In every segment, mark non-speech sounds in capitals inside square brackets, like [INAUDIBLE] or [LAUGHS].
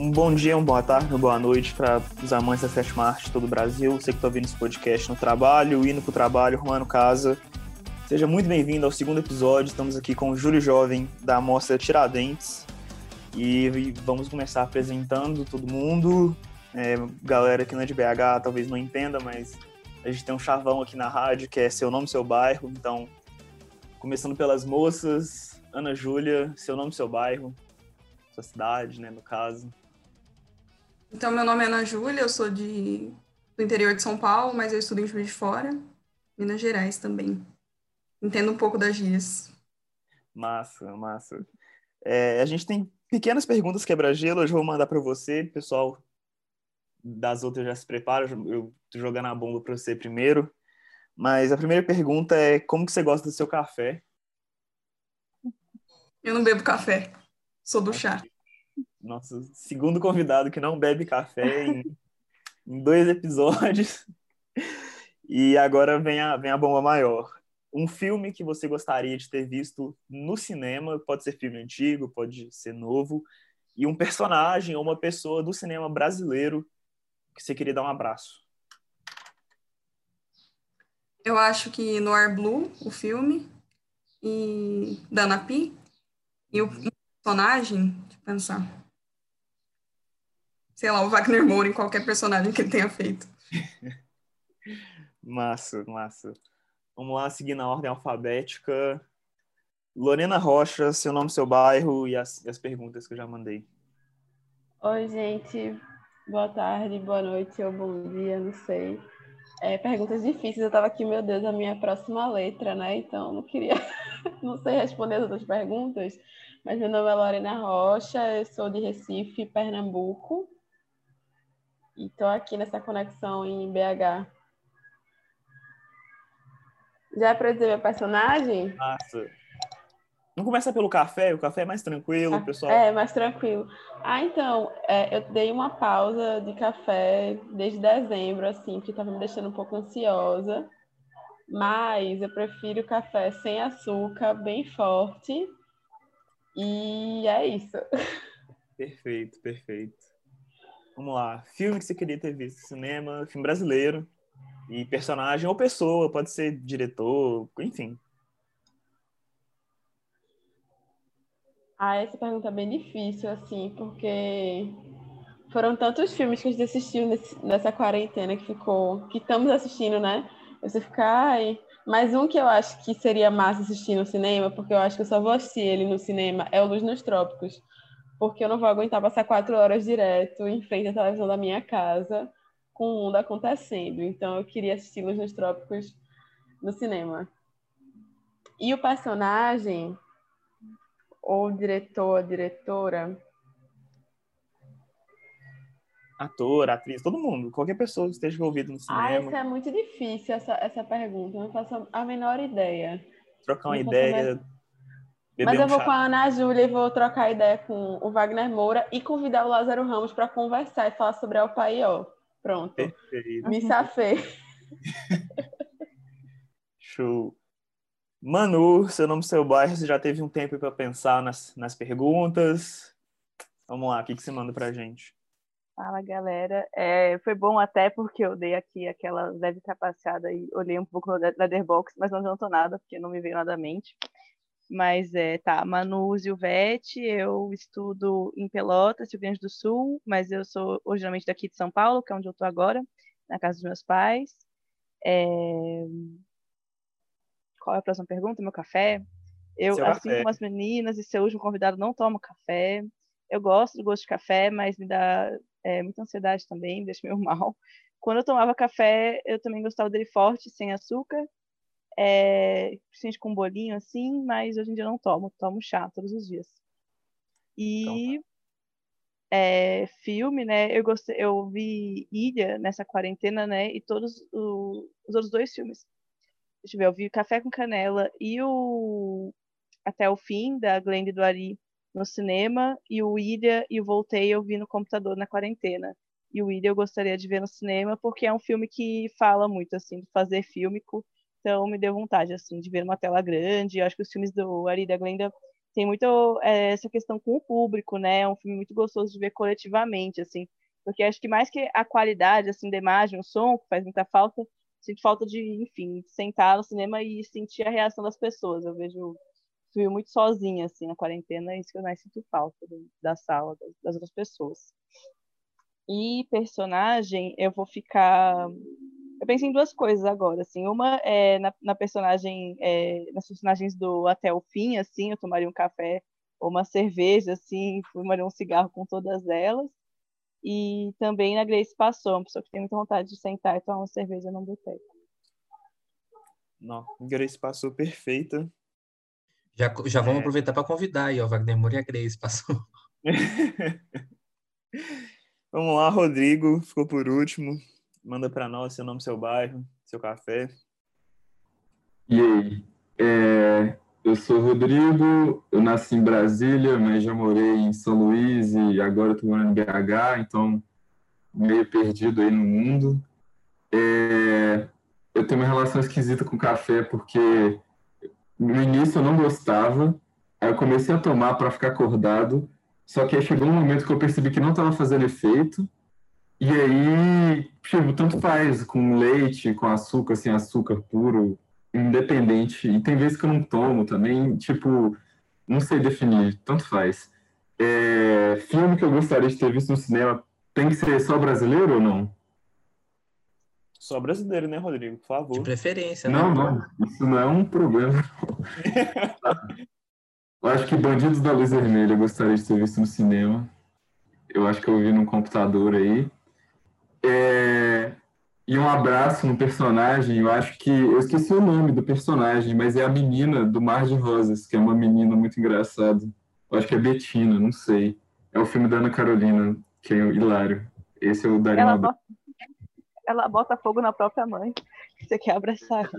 Um bom dia, uma boa tarde, uma boa noite para os amantes da sétima arte de todo o Brasil. Você que está ouvindo esse podcast no trabalho, indo para o trabalho, arrumando casa. Seja muito bem-vindo ao segundo episódio. Estamos aqui com o Júlio Jovem, da Amostra Tiradentes. E vamos começar apresentando todo mundo. É, galera que não é de BH talvez não entenda, mas a gente tem um chavão aqui na rádio que é Seu Nome, Seu Bairro. Então, começando pelas moças, Ana Júlia, Seu Nome, Seu Bairro, sua cidade, né, no caso. Então, meu nome é Ana Júlia, eu sou de, do interior de São Paulo, mas eu estudo em Juiz de Fora, Minas Gerais também. Entendo um pouco das gírias. Massa, massa. É, a gente tem pequenas perguntas quebra-gelo, hoje eu vou mandar para você, pessoal das outras já se prepara, eu tô jogando a bomba para você primeiro. Mas a primeira pergunta é como que você gosta do seu café? Eu não bebo café, sou do chá. Nosso segundo convidado que não bebe café em, em dois episódios. E agora vem a, vem a bomba maior. Um filme que você gostaria de ter visto no cinema, pode ser filme antigo, pode ser novo, e um personagem ou uma pessoa do cinema brasileiro que você queria dar um abraço. Eu acho que Noir Blue, o filme, e Pi, e o personagem, deixa eu pensar. Sei lá, o Wagner Moura em qualquer personagem que ele tenha feito. [LAUGHS] massa, massa. Vamos lá, seguir na ordem alfabética. Lorena Rocha, seu nome, seu bairro e as, as perguntas que eu já mandei. Oi, gente. Boa tarde, boa noite ou bom dia, não sei. É, perguntas difíceis. Eu tava aqui, meu Deus, a minha próxima letra, né? Então, não queria, [LAUGHS] não sei responder as outras perguntas. Mas meu nome é Lorena Rocha, eu sou de Recife, Pernambuco. E tô aqui nessa conexão em BH. Já é para dizer meu personagem? Nossa. Não começa pelo café, o café é mais tranquilo, ah, pessoal. É, mais tranquilo. Ah, então, é, eu dei uma pausa de café desde dezembro, assim, porque estava me deixando um pouco ansiosa. Mas eu prefiro café sem açúcar, bem forte. E é isso. [LAUGHS] Perfeito, perfeito. Vamos lá. Filme que você queria ter visto cinema, filme brasileiro. E personagem ou pessoa, pode ser diretor, enfim. Ah, essa pergunta é bem difícil, assim, porque foram tantos filmes que a gente assistiu nesse, nessa quarentena que ficou, que estamos assistindo, né? Você fica, ai. Mas um que eu acho que seria massa assistir no cinema, porque eu acho que eu só vou assistir ele no cinema, é o Luz nos Trópicos. Porque eu não vou aguentar passar quatro horas direto em frente à televisão da minha casa com o mundo acontecendo. Então eu queria assistir Luz nos Trópicos no cinema. E o personagem, ou diretor, diretora? Ator, atriz, todo mundo, qualquer pessoa que esteja envolvida no cinema. Ah, isso é muito difícil, essa, essa pergunta. Eu não faço a menor ideia. Trocar uma ideia. Mas eu um vou chá. com a Ana Júlia e vou trocar ideia com o Wagner Moura e convidar o Lázaro Ramos para conversar e falar sobre o Paió. Pronto. Perfeito. Me safei. Show. Manu, seu nome, seu bairro, você já teve um tempo para pensar nas, nas perguntas? Vamos lá, o que, que você manda para a gente? Fala, galera. É, foi bom até porque eu dei aqui aquela leve trapaceada e olhei um pouco no Letterboxd, mas não adiantou nada, porque não me veio nada à mente. Mas é, tá, Manu Zilvete, eu estudo em Pelotas, Rio Grande do Sul, mas eu sou originalmente daqui de São Paulo, que é onde eu tô agora, na casa dos meus pais. É, qual é a próxima pergunta? Meu café? Eu, Seu assim café. como as meninas e seu último convidado, não tomo café. Eu gosto do gosto de café, mas me dá é, muita ansiedade também, me deixa meio [LAUGHS] mal. Quando eu tomava café, eu também gostava dele forte, sem açúcar, é, principalmente com um bolinho assim, mas hoje em dia eu não tomo, tomo chá todos os dias. E então, tá. é, filme, né? Eu gostei, eu vi Ilha nessa quarentena, né? E todos o, os outros dois filmes Deixa eu ver, eu vi Café com Canela e o Até o Fim, da Glenda do Ari, no cinema, e o Ilha e o Voltei eu vi no computador na quarentena. E o Ilha eu gostaria de ver no cinema, porque é um filme que fala muito, assim, de fazer fílmico, então me deu vontade, assim, de ver uma tela grande. Eu acho que os filmes do Ari da Glenda tem muito é, essa questão com o público, né? É um filme muito gostoso de ver coletivamente, assim, porque acho que mais que a qualidade, assim, da imagem, o som, que faz muita falta, sinto falta de, enfim, sentar no cinema e sentir a reação das pessoas. Eu vejo filme muito sozinha, assim, na quarentena, é isso que eu mais sinto falta da sala, das outras pessoas. E personagem, eu vou ficar eu pensei em duas coisas agora, assim. Uma é na, na personagem, é, nas personagens do Até o Fim, assim, eu tomaria um café ou uma cerveja, assim, fumaria um cigarro com todas elas. E também na Grace Passou, uma pessoa que tem muita vontade de sentar e tomar uma cerveja num boteco. Não, Grace Passou perfeita. Já, já vamos é... aproveitar para convidar aí, ó, Wagner Moura e a Grace Passou. [LAUGHS] vamos lá, Rodrigo, ficou por último. Manda para nós seu nome, seu bairro, seu café. E aí? É, eu sou Rodrigo, eu nasci em Brasília, mas já morei em São Luís e agora estou morando em BH, então meio perdido aí no mundo. É, eu tenho uma relação esquisita com café porque no início eu não gostava, aí eu comecei a tomar para ficar acordado, só que aí chegou um momento que eu percebi que não estava fazendo efeito, e aí, tipo, tanto faz com leite, com açúcar, sem açúcar puro, independente. E tem vezes que eu não tomo também, tipo, não sei definir, tanto faz. É, filme que eu gostaria de ter visto no cinema tem que ser só brasileiro ou não? Só brasileiro, né, Rodrigo? Por favor. De preferência, né? Não, não, isso não é um problema. [LAUGHS] eu acho que Bandidos da Luz Vermelha eu gostaria de ter visto no cinema. Eu acho que eu vi num computador aí. É... E um abraço no personagem, eu acho que. Eu esqueci o nome do personagem, mas é a menina do Mar de Rosas, que é uma menina muito engraçada. Eu acho que é Betina, não sei. É o filme da Ana Carolina, que é hilário. Esse eu daria ela um abraço. Bota, ela bota fogo na própria mãe. Você quer abraçar.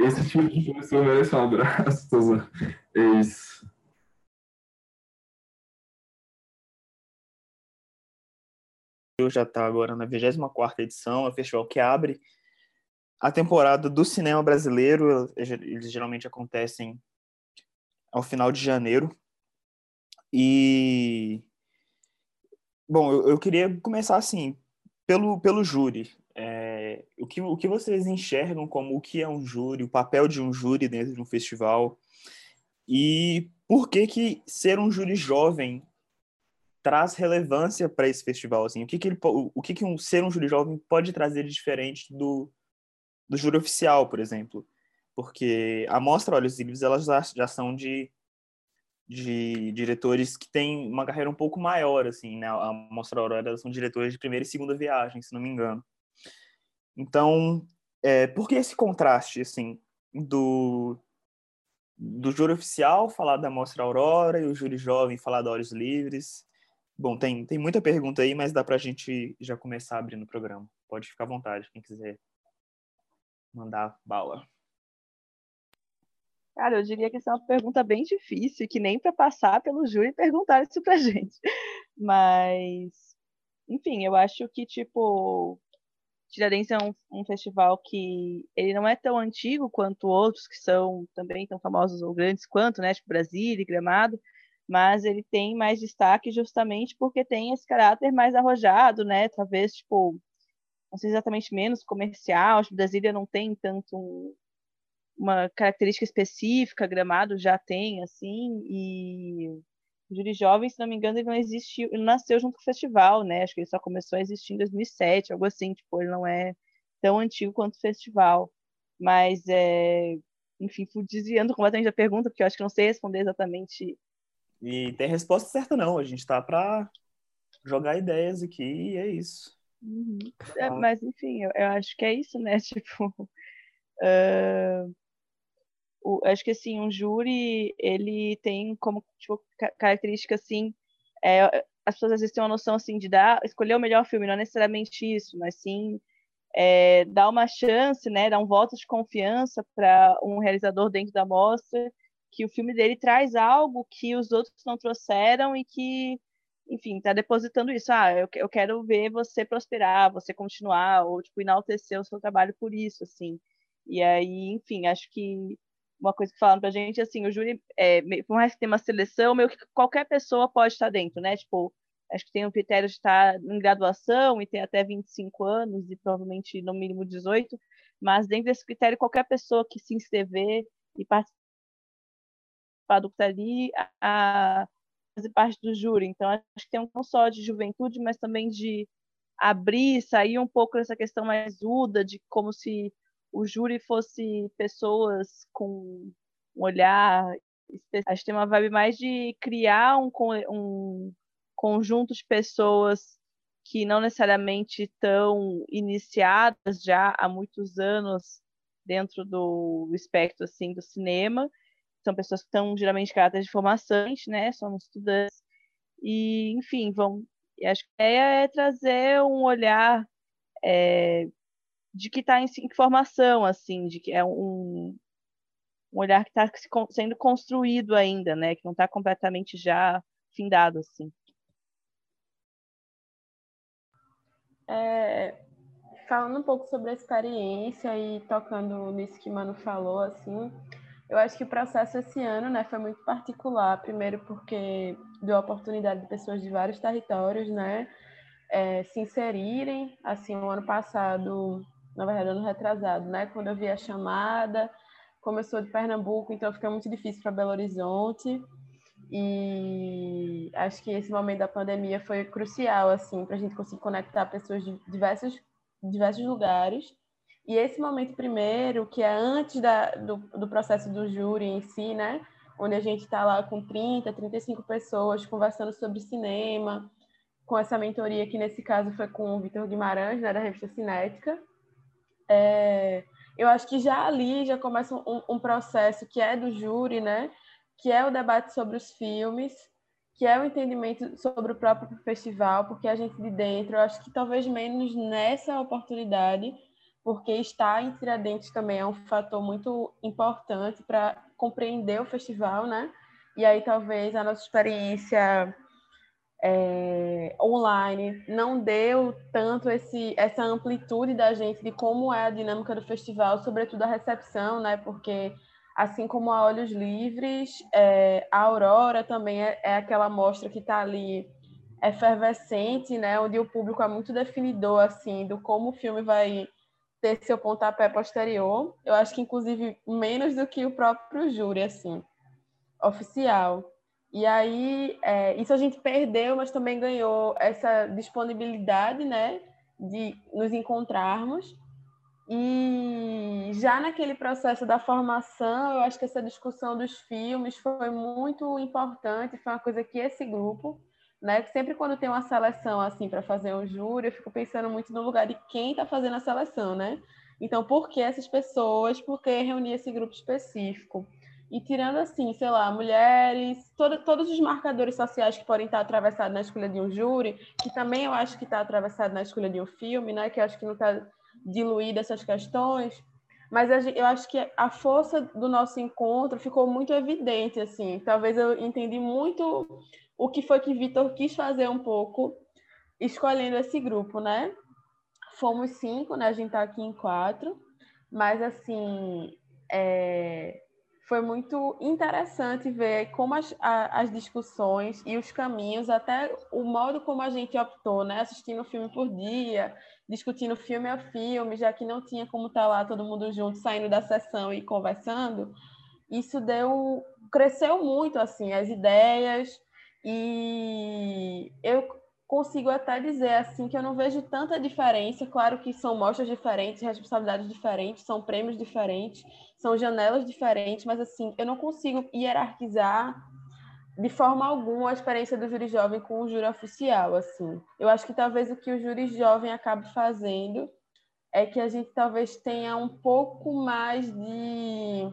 Esse tipo de pessoa merece um abraço. É isso. Já está agora na 24 edição, é o festival que abre a temporada do cinema brasileiro. Eles geralmente acontecem ao final de janeiro. E bom, eu, eu queria começar assim pelo pelo júri. É, o, que, o que vocês enxergam como o que é um júri, o papel de um júri dentro de um festival e por que que ser um júri jovem traz relevância para esse festival assim. O que que ele o que que um ser um júri jovem pode trazer de diferente do do júri oficial por exemplo? Porque a mostra olhos e livros elas já, já são de de diretores que têm uma carreira um pouco maior assim né? A mostra aurora elas são diretores de primeira e segunda viagem se não me engano. Então é, por que esse contraste assim do do júri oficial falar da mostra aurora e o júri jovem falar da olhos livres Bom, tem, tem muita pergunta aí, mas dá para a gente já começar abrindo o programa. Pode ficar à vontade, quem quiser mandar bala. Cara, eu diria que essa é uma pergunta bem difícil, que nem para passar pelo júri perguntar isso pra [LAUGHS] gente. Mas, enfim, eu acho que, tipo, Tiradentes é um, um, festival que ele não é tão antigo quanto outros que são também tão famosos ou grandes quanto, né? Tipo Brasília e Gramado, mas ele tem mais destaque justamente porque tem esse caráter mais arrojado, né? Talvez, tipo, não sei exatamente menos comercial, acho que Brasília não tem tanto um, uma característica específica, Gramado já tem, assim, e o Júri Jovem, se não me engano, ele não existiu, ele nasceu junto com o festival, né? Acho que ele só começou a existir em 2007, algo assim, tipo, ele não é tão antigo quanto o festival. Mas, é, enfim, fui desviando completamente da pergunta, porque eu acho que não sei responder exatamente e tem resposta certa, não. A gente está para jogar ideias aqui e é isso. Uhum. É, mas, enfim, eu, eu, acho que é isso, né? [LAUGHS] Tipo, uh, o, acho que, assim, um júri, ele tem como tipo, característica, assim, é, as pessoas às vezes têm uma noção, assim, de dar, escolher o melhor filme, não necessariamente isso, mas sim é, dar uma chance, né? Dar um voto de confiança para um realizador dentro da mostra que o filme dele traz algo que os outros não trouxeram e que, enfim, está depositando isso. Ah, eu, eu quero ver você prosperar, você continuar, ou, tipo, enaltecer o seu trabalho por isso, assim. E aí, enfim, acho que uma coisa que falaram pra gente, assim, o júri, é, por mais que tenha uma seleção, meio que qualquer pessoa pode estar dentro, né? Tipo, acho que tem um critério de estar em graduação e ter até 25 anos e provavelmente no mínimo 18, mas dentro desse critério, qualquer pessoa que se inscrever e participar está ali, a, a fazer parte do júri. Então, acho que tem um não só de juventude, mas também de abrir, sair um pouco dessa questão mais uda, de como se o júri fosse pessoas com um olhar. Acho que tem uma vibe mais de criar um, um conjunto de pessoas que não necessariamente estão iniciadas já há muitos anos dentro do espectro assim do cinema são pessoas que estão geralmente caráter de formações, né? São estudantes e, enfim, vão. Acho que a ideia é trazer um olhar é, de que está em, em, formação, assim, de que é um, um olhar que está sendo construído ainda, né? Que não está completamente já findado, assim. É, falando um pouco sobre a experiência e tocando nisso que o Mano falou, assim, eu acho que o processo esse ano né, foi muito particular, primeiro porque deu a oportunidade de pessoas de vários territórios né, é, se inserirem. Assim, o ano passado, na verdade, ano retrasado, né, quando eu vi a chamada, começou de Pernambuco, então fica muito difícil para Belo Horizonte. E acho que esse momento da pandemia foi crucial assim para a gente conseguir conectar pessoas de diversos, diversos lugares e esse momento primeiro, que é antes da, do, do processo do júri em si, né? Onde a gente está lá com 30, 35 pessoas conversando sobre cinema, com essa mentoria que nesse caso foi com o Vitor Guimarães, né, da revista Cinética. É, eu acho que já ali já começa um, um, processo que é do júri, né? Que é o debate sobre os filmes, que é o entendimento sobre o próprio festival, porque a gente de dentro, eu acho que talvez menos nessa oportunidade, porque estar em Tiradentes também é um fator muito importante para compreender o festival, né? E aí talvez a nossa experiência é, online não deu tanto esse, essa amplitude da gente de como é a dinâmica do festival, sobretudo a recepção, né? Porque assim como a Olhos Livres, é, a Aurora também é, é aquela mostra que está ali efervescente, né? Onde o público é muito definidor assim do como o filme vai ter seu pontapé posterior. Eu acho que, inclusive, menos do que o próprio júri, assim, oficial. E aí, é, isso a gente perdeu, mas também ganhou essa disponibilidade, né, de nos encontrarmos. E já naquele processo da formação, eu acho que essa discussão dos filmes foi muito importante, foi uma coisa que esse grupo né? Sempre quando tem uma seleção assim para fazer um júri, eu fico pensando muito no lugar de quem está fazendo a seleção, né? Então, por que essas pessoas? Por que reunir esse grupo específico? E tirando assim, sei lá, mulheres, todo, todos os marcadores sociais que podem estar atravessados na escolha de um júri, que também eu acho que está atravessado na escolha de um filme, né? Que eu acho que não está diluída essas questões. Mas eu acho que a força do nosso encontro ficou muito evidente, assim. Talvez eu entendi muito o que foi que Vitor quis fazer um pouco escolhendo esse grupo, né? Fomos cinco, né? A gente tá aqui em quatro, mas assim é... foi muito interessante ver como as, a, as discussões e os caminhos, até o modo como a gente optou, né? Assistindo filme por dia, discutindo filme a filme, já que não tinha como estar tá lá todo mundo junto, saindo da sessão e conversando. Isso deu cresceu muito assim as ideias e eu consigo até dizer assim que eu não vejo tanta diferença. Claro que são mostras diferentes, responsabilidades diferentes, são prêmios diferentes, são janelas diferentes, mas assim, eu não consigo hierarquizar de forma alguma a experiência do júri jovem com o júri oficial, assim. Eu acho que talvez o que o júri jovem acabe fazendo é que a gente talvez tenha um pouco mais de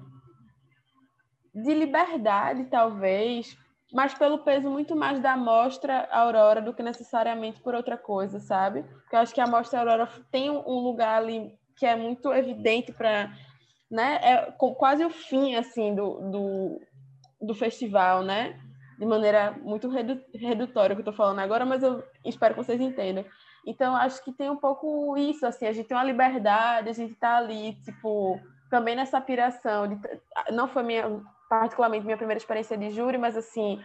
de liberdade, talvez, mas pelo peso muito mais da amostra Aurora do que necessariamente por outra coisa, sabe? Porque eu acho que a amostra Aurora tem um lugar ali que é muito evidente para, né? É quase o fim assim do, do, do festival, né? De maneira muito redutória que eu estou falando agora, mas eu espero que vocês entendam. Então, acho que tem um pouco isso, assim, a gente tem uma liberdade, a gente está ali, tipo, também nessa piração, de, não foi minha, particularmente minha primeira experiência de júri, mas assim,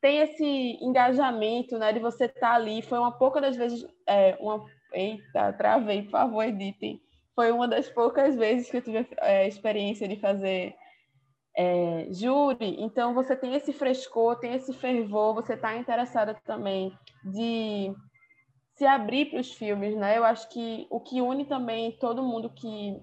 tem esse engajamento, né, de você estar tá ali, foi uma pouca das vezes, é, uma, eita, travei, por favor, editem, foi uma das poucas vezes que eu tive a é, experiência de fazer é, júri, então você tem esse frescor, tem esse fervor, você está interessada também de se abrir para os filmes, né? Eu acho que o que une também todo mundo que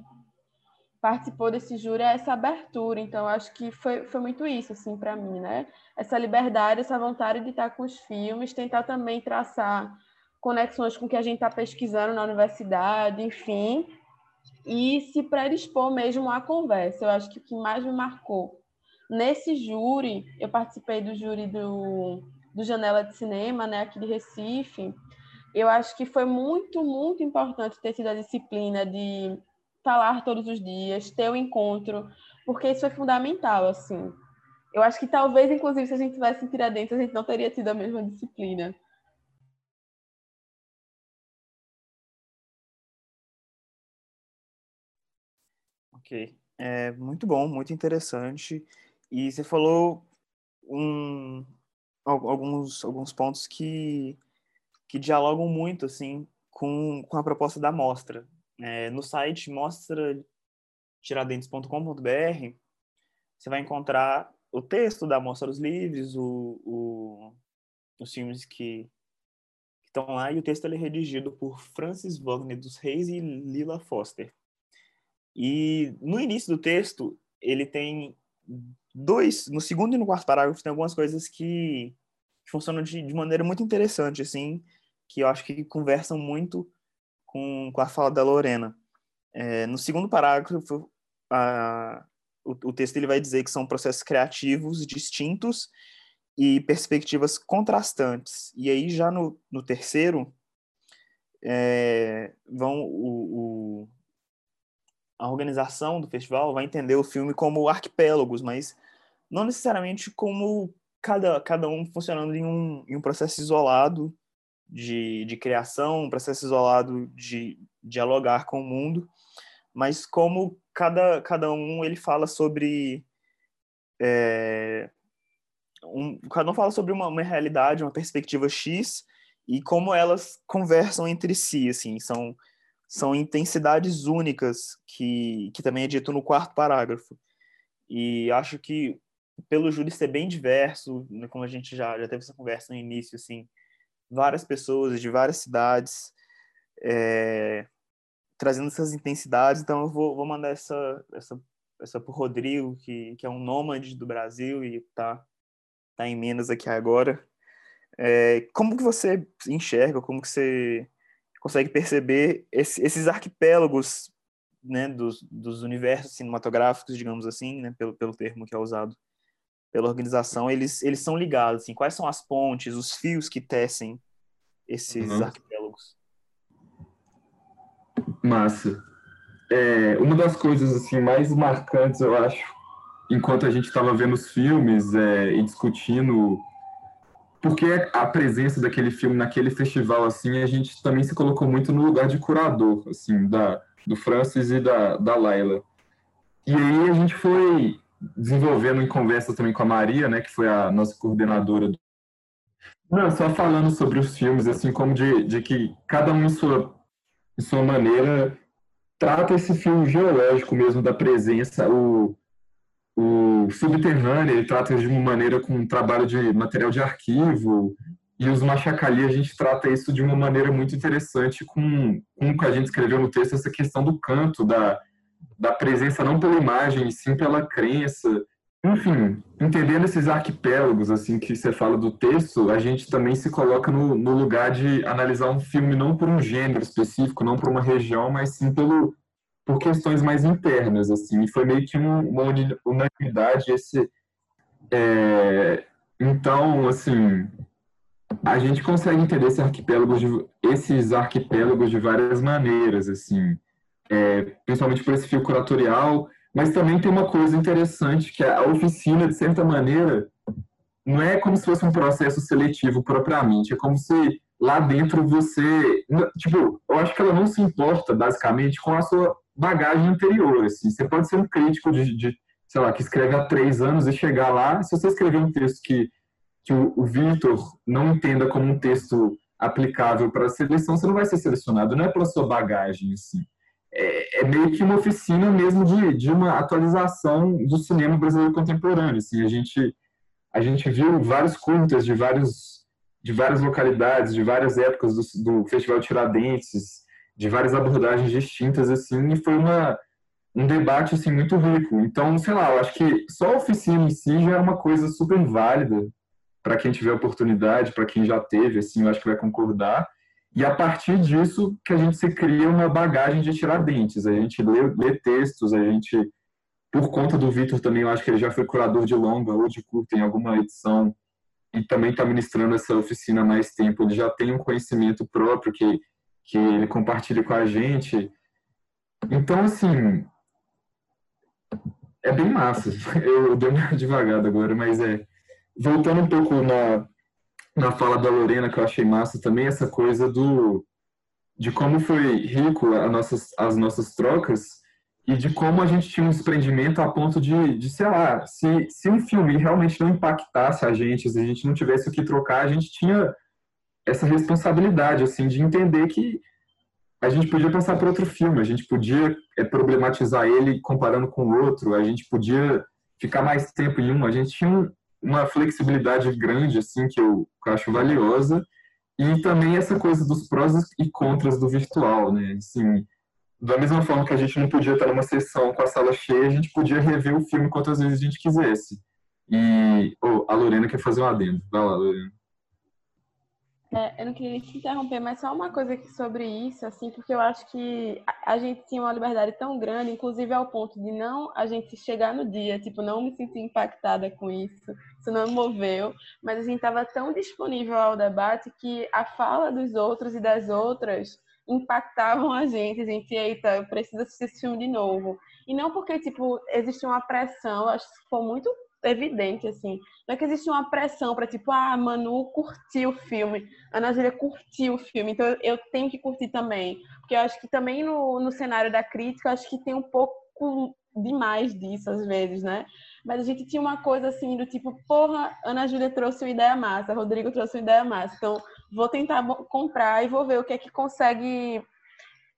participou desse júri é essa abertura. Então, acho que foi, foi muito isso, assim, para mim, né? Essa liberdade, essa vontade de estar com os filmes, tentar também traçar conexões com o que a gente está pesquisando na universidade, enfim, e se predispor mesmo à conversa. Eu acho que o que mais me marcou nesse júri, eu participei do júri do, do Janela de Cinema, né, aqui de Recife. Eu acho que foi muito, muito importante ter tido a disciplina de falar todos os dias, ter o um encontro, porque isso é fundamental, assim. Eu acho que talvez, inclusive, se a gente tivesse em Tiradentes, a gente não teria tido a mesma disciplina. Ok. É muito bom, muito interessante. E você falou um, alguns, alguns pontos que, que dialogam muito assim com, com a proposta da mostra. É, no site mostra tiradentes.com.br você vai encontrar o texto da Mostra dos Livres, o, o, os filmes que, estão lá, e o texto é redigido por Francis Wagner dos Reis e Lila Foster. E no início do texto, ele tem dois, no segundo e no quarto parágrafo, tem algumas coisas que, que funcionam de, de, maneira muito interessante, assim, que eu acho que conversam muito com, com a fala da Lorena. É, no segundo parágrafo, a, o, o texto ele vai dizer que são processos criativos distintos e perspectivas contrastantes. E aí, já no, no terceiro, é, vão o, o a organização do festival vai entender o filme como arquipélagos, mas não necessariamente como cada, cada um funcionando em um, em um processo isolado de, de criação, processo isolado de dialogar com o mundo, mas como cada, cada um ele fala sobre é, um, cada um fala sobre uma, uma realidade, uma perspectiva X e como elas conversam entre si, assim, são são intensidades únicas, que, que também é dito no quarto parágrafo. E acho que, pelo júri ser bem diverso, né, como a gente já, já teve essa conversa no início, assim, várias pessoas de várias cidades é, trazendo essas intensidades, então eu vou, vou mandar essa, essa, essa para o Rodrigo, que, que é um nômade do Brasil e está tá em Minas aqui agora. É, como que você enxerga, como que você consegue perceber esse, esses arquipélagos né, dos, dos universos cinematográficos, digamos assim, né, pelo, pelo termo que é usado pela organização, eles, eles são ligados. Assim, quais são as pontes, os fios que tecem esses uhum. arquipélagos? Massa. É, uma das coisas assim mais marcantes, eu acho, enquanto a gente estava vendo os filmes é, e discutindo porque a presença daquele filme naquele festival assim a gente também se colocou muito no lugar de curador assim da do Francis e da da Laila e aí a gente foi desenvolvendo em conversa também com a Maria né que foi a nossa coordenadora do... não só falando sobre os filmes assim como de, de que cada um em sua em sua maneira trata esse filme geológico mesmo da presença. O o subterrâneo, ele trata de uma maneira com um trabalho de material de arquivo, e os Machacali, a gente trata isso de uma maneira muito interessante com, com o que a gente escreveu no texto, essa questão do canto, da, da presença não pela imagem, sim pela crença. Enfim, entendendo esses arquipélagos, assim, que você fala do texto, a gente também se coloca no, no lugar de analisar um filme não por um gênero específico, não por uma região, mas sim pelo, por questões mais internas, assim, e foi meio que uma unanimidade esse... É, então, assim, a gente consegue entender esse arquipélago de, esses arquipélagos de várias maneiras, assim, é, principalmente por esse fio curatorial, mas também tem uma coisa interessante, que a oficina, de certa maneira, não é como se fosse um processo seletivo propriamente, é como se lá dentro você, tipo, eu acho que ela não se importa, basicamente, com a sua bagagem anterior. Assim. Você pode ser um crítico de, de, sei lá, que escreve há três anos e chegar lá, se você escrever um texto que, que o, o não entenda como um texto aplicável para a seleção, você não vai ser selecionado, não é pela sua bagagem, assim. É, é meio que uma oficina mesmo de, de uma atualização do cinema brasileiro contemporâneo, assim. A gente, a gente viu vários curtas de vários de várias localidades, de várias épocas do, do Festival Tiradentes, de várias abordagens distintas, assim, e foi uma, um debate, assim, muito rico. Então, sei lá, eu acho que só a oficina em si já é uma coisa super válida para quem tiver oportunidade, para quem já teve, assim, eu acho que vai concordar. E a partir disso que a gente se cria uma bagagem de tirar dentes. A gente lê, lê textos, a gente, por conta do Vitor também, eu acho que ele já foi curador de longa ou de curta em alguma edição e também está ministrando essa oficina há mais tempo. Ele já tem um conhecimento próprio que, que ele compartilha com a gente. Então, assim, é bem massa. [LAUGHS] Eu dei uma [LAUGHS] devagada agora, mas é voltando um pouco na, na fala da Lorena, que eu achei massa também, essa coisa do de como foi rico a nossas, as nossas trocas e de como a gente tinha um desprendimento a ponto de, de sei lá, se, se um filme realmente não impactasse a gente, se a gente não tivesse o que trocar, a gente tinha essa responsabilidade, assim, de entender que a gente podia passar por outro filme, a gente podia é, problematizar ele comparando com o outro, a gente podia ficar mais tempo em um, a gente tinha um, uma flexibilidade grande, assim, que eu, acho valiosa, e também essa coisa dos prós e contras do virtual, né? Assim, da mesma forma que a gente não podia estar numa sessão com a sala cheia, a gente podia rever o filme quantas vezes a gente quisesse. E oh, a Lorena quer fazer um adendo. Vai lá, Lorena. É, eu não queria te interromper, mas só uma coisa sobre isso, assim, porque eu acho que a, gente tinha uma liberdade tão grande, inclusive ao ponto de não a gente chegar no dia, tipo, não me sentir impactada com isso, isso não me moveu, mas a gente estava tão disponível ao debate que a fala dos outros e das outras impactavam a gente, a gente, eita, eu preciso assistir esse filme de novo. E não porque, tipo, existia uma pressão, acho que ficou muito evidente, assim. Não é que existe uma pressão para tipo, ah, Manu curtiu o filme, Ana Júlia curtiu o filme, então eu tenho que curtir também. Porque eu acho que também no, no cenário da crítica, acho que tem um pouco demais disso às vezes, né? Mas a gente tinha uma coisa assim do tipo, porra, Ana Júlia trouxe uma ideia massa, Rodrigo trouxe uma ideia massa. Então, vou tentar comprar e vou ver o que é que consegue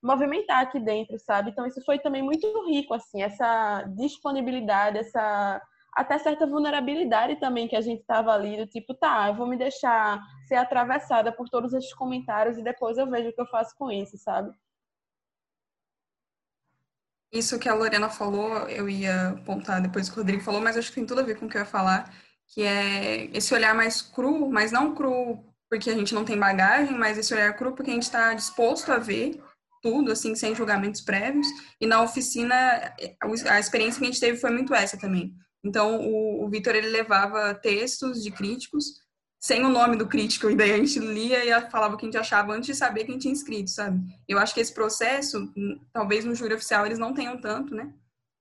movimentar aqui dentro, sabe? Então, isso foi também muito rico, assim, essa disponibilidade, essa até certa vulnerabilidade também que a gente estava ali, do tipo, tá, eu vou me deixar ser atravessada por todos esses comentários e depois eu vejo o que eu faço com isso, sabe? Isso que a Lorena falou, eu ia apontar depois que o Rodrigo falou, mas acho que tem tudo a ver com o que eu ia falar, que é esse olhar mais cru, mas não cru porque a gente não tem bagagem, mas esse olhar cru porque a gente está disposto a ver tudo, assim, sem julgamentos prévios. E na oficina, a experiência que a gente teve foi muito essa também. Então, o, o Vitor, ele levava textos de críticos sem o nome do crítico, e daí a gente lia e falava o que a gente achava antes de saber quem tinha escrito, sabe? Eu acho que esse processo, hum, talvez no júri oficial eles não tenham tanto, né?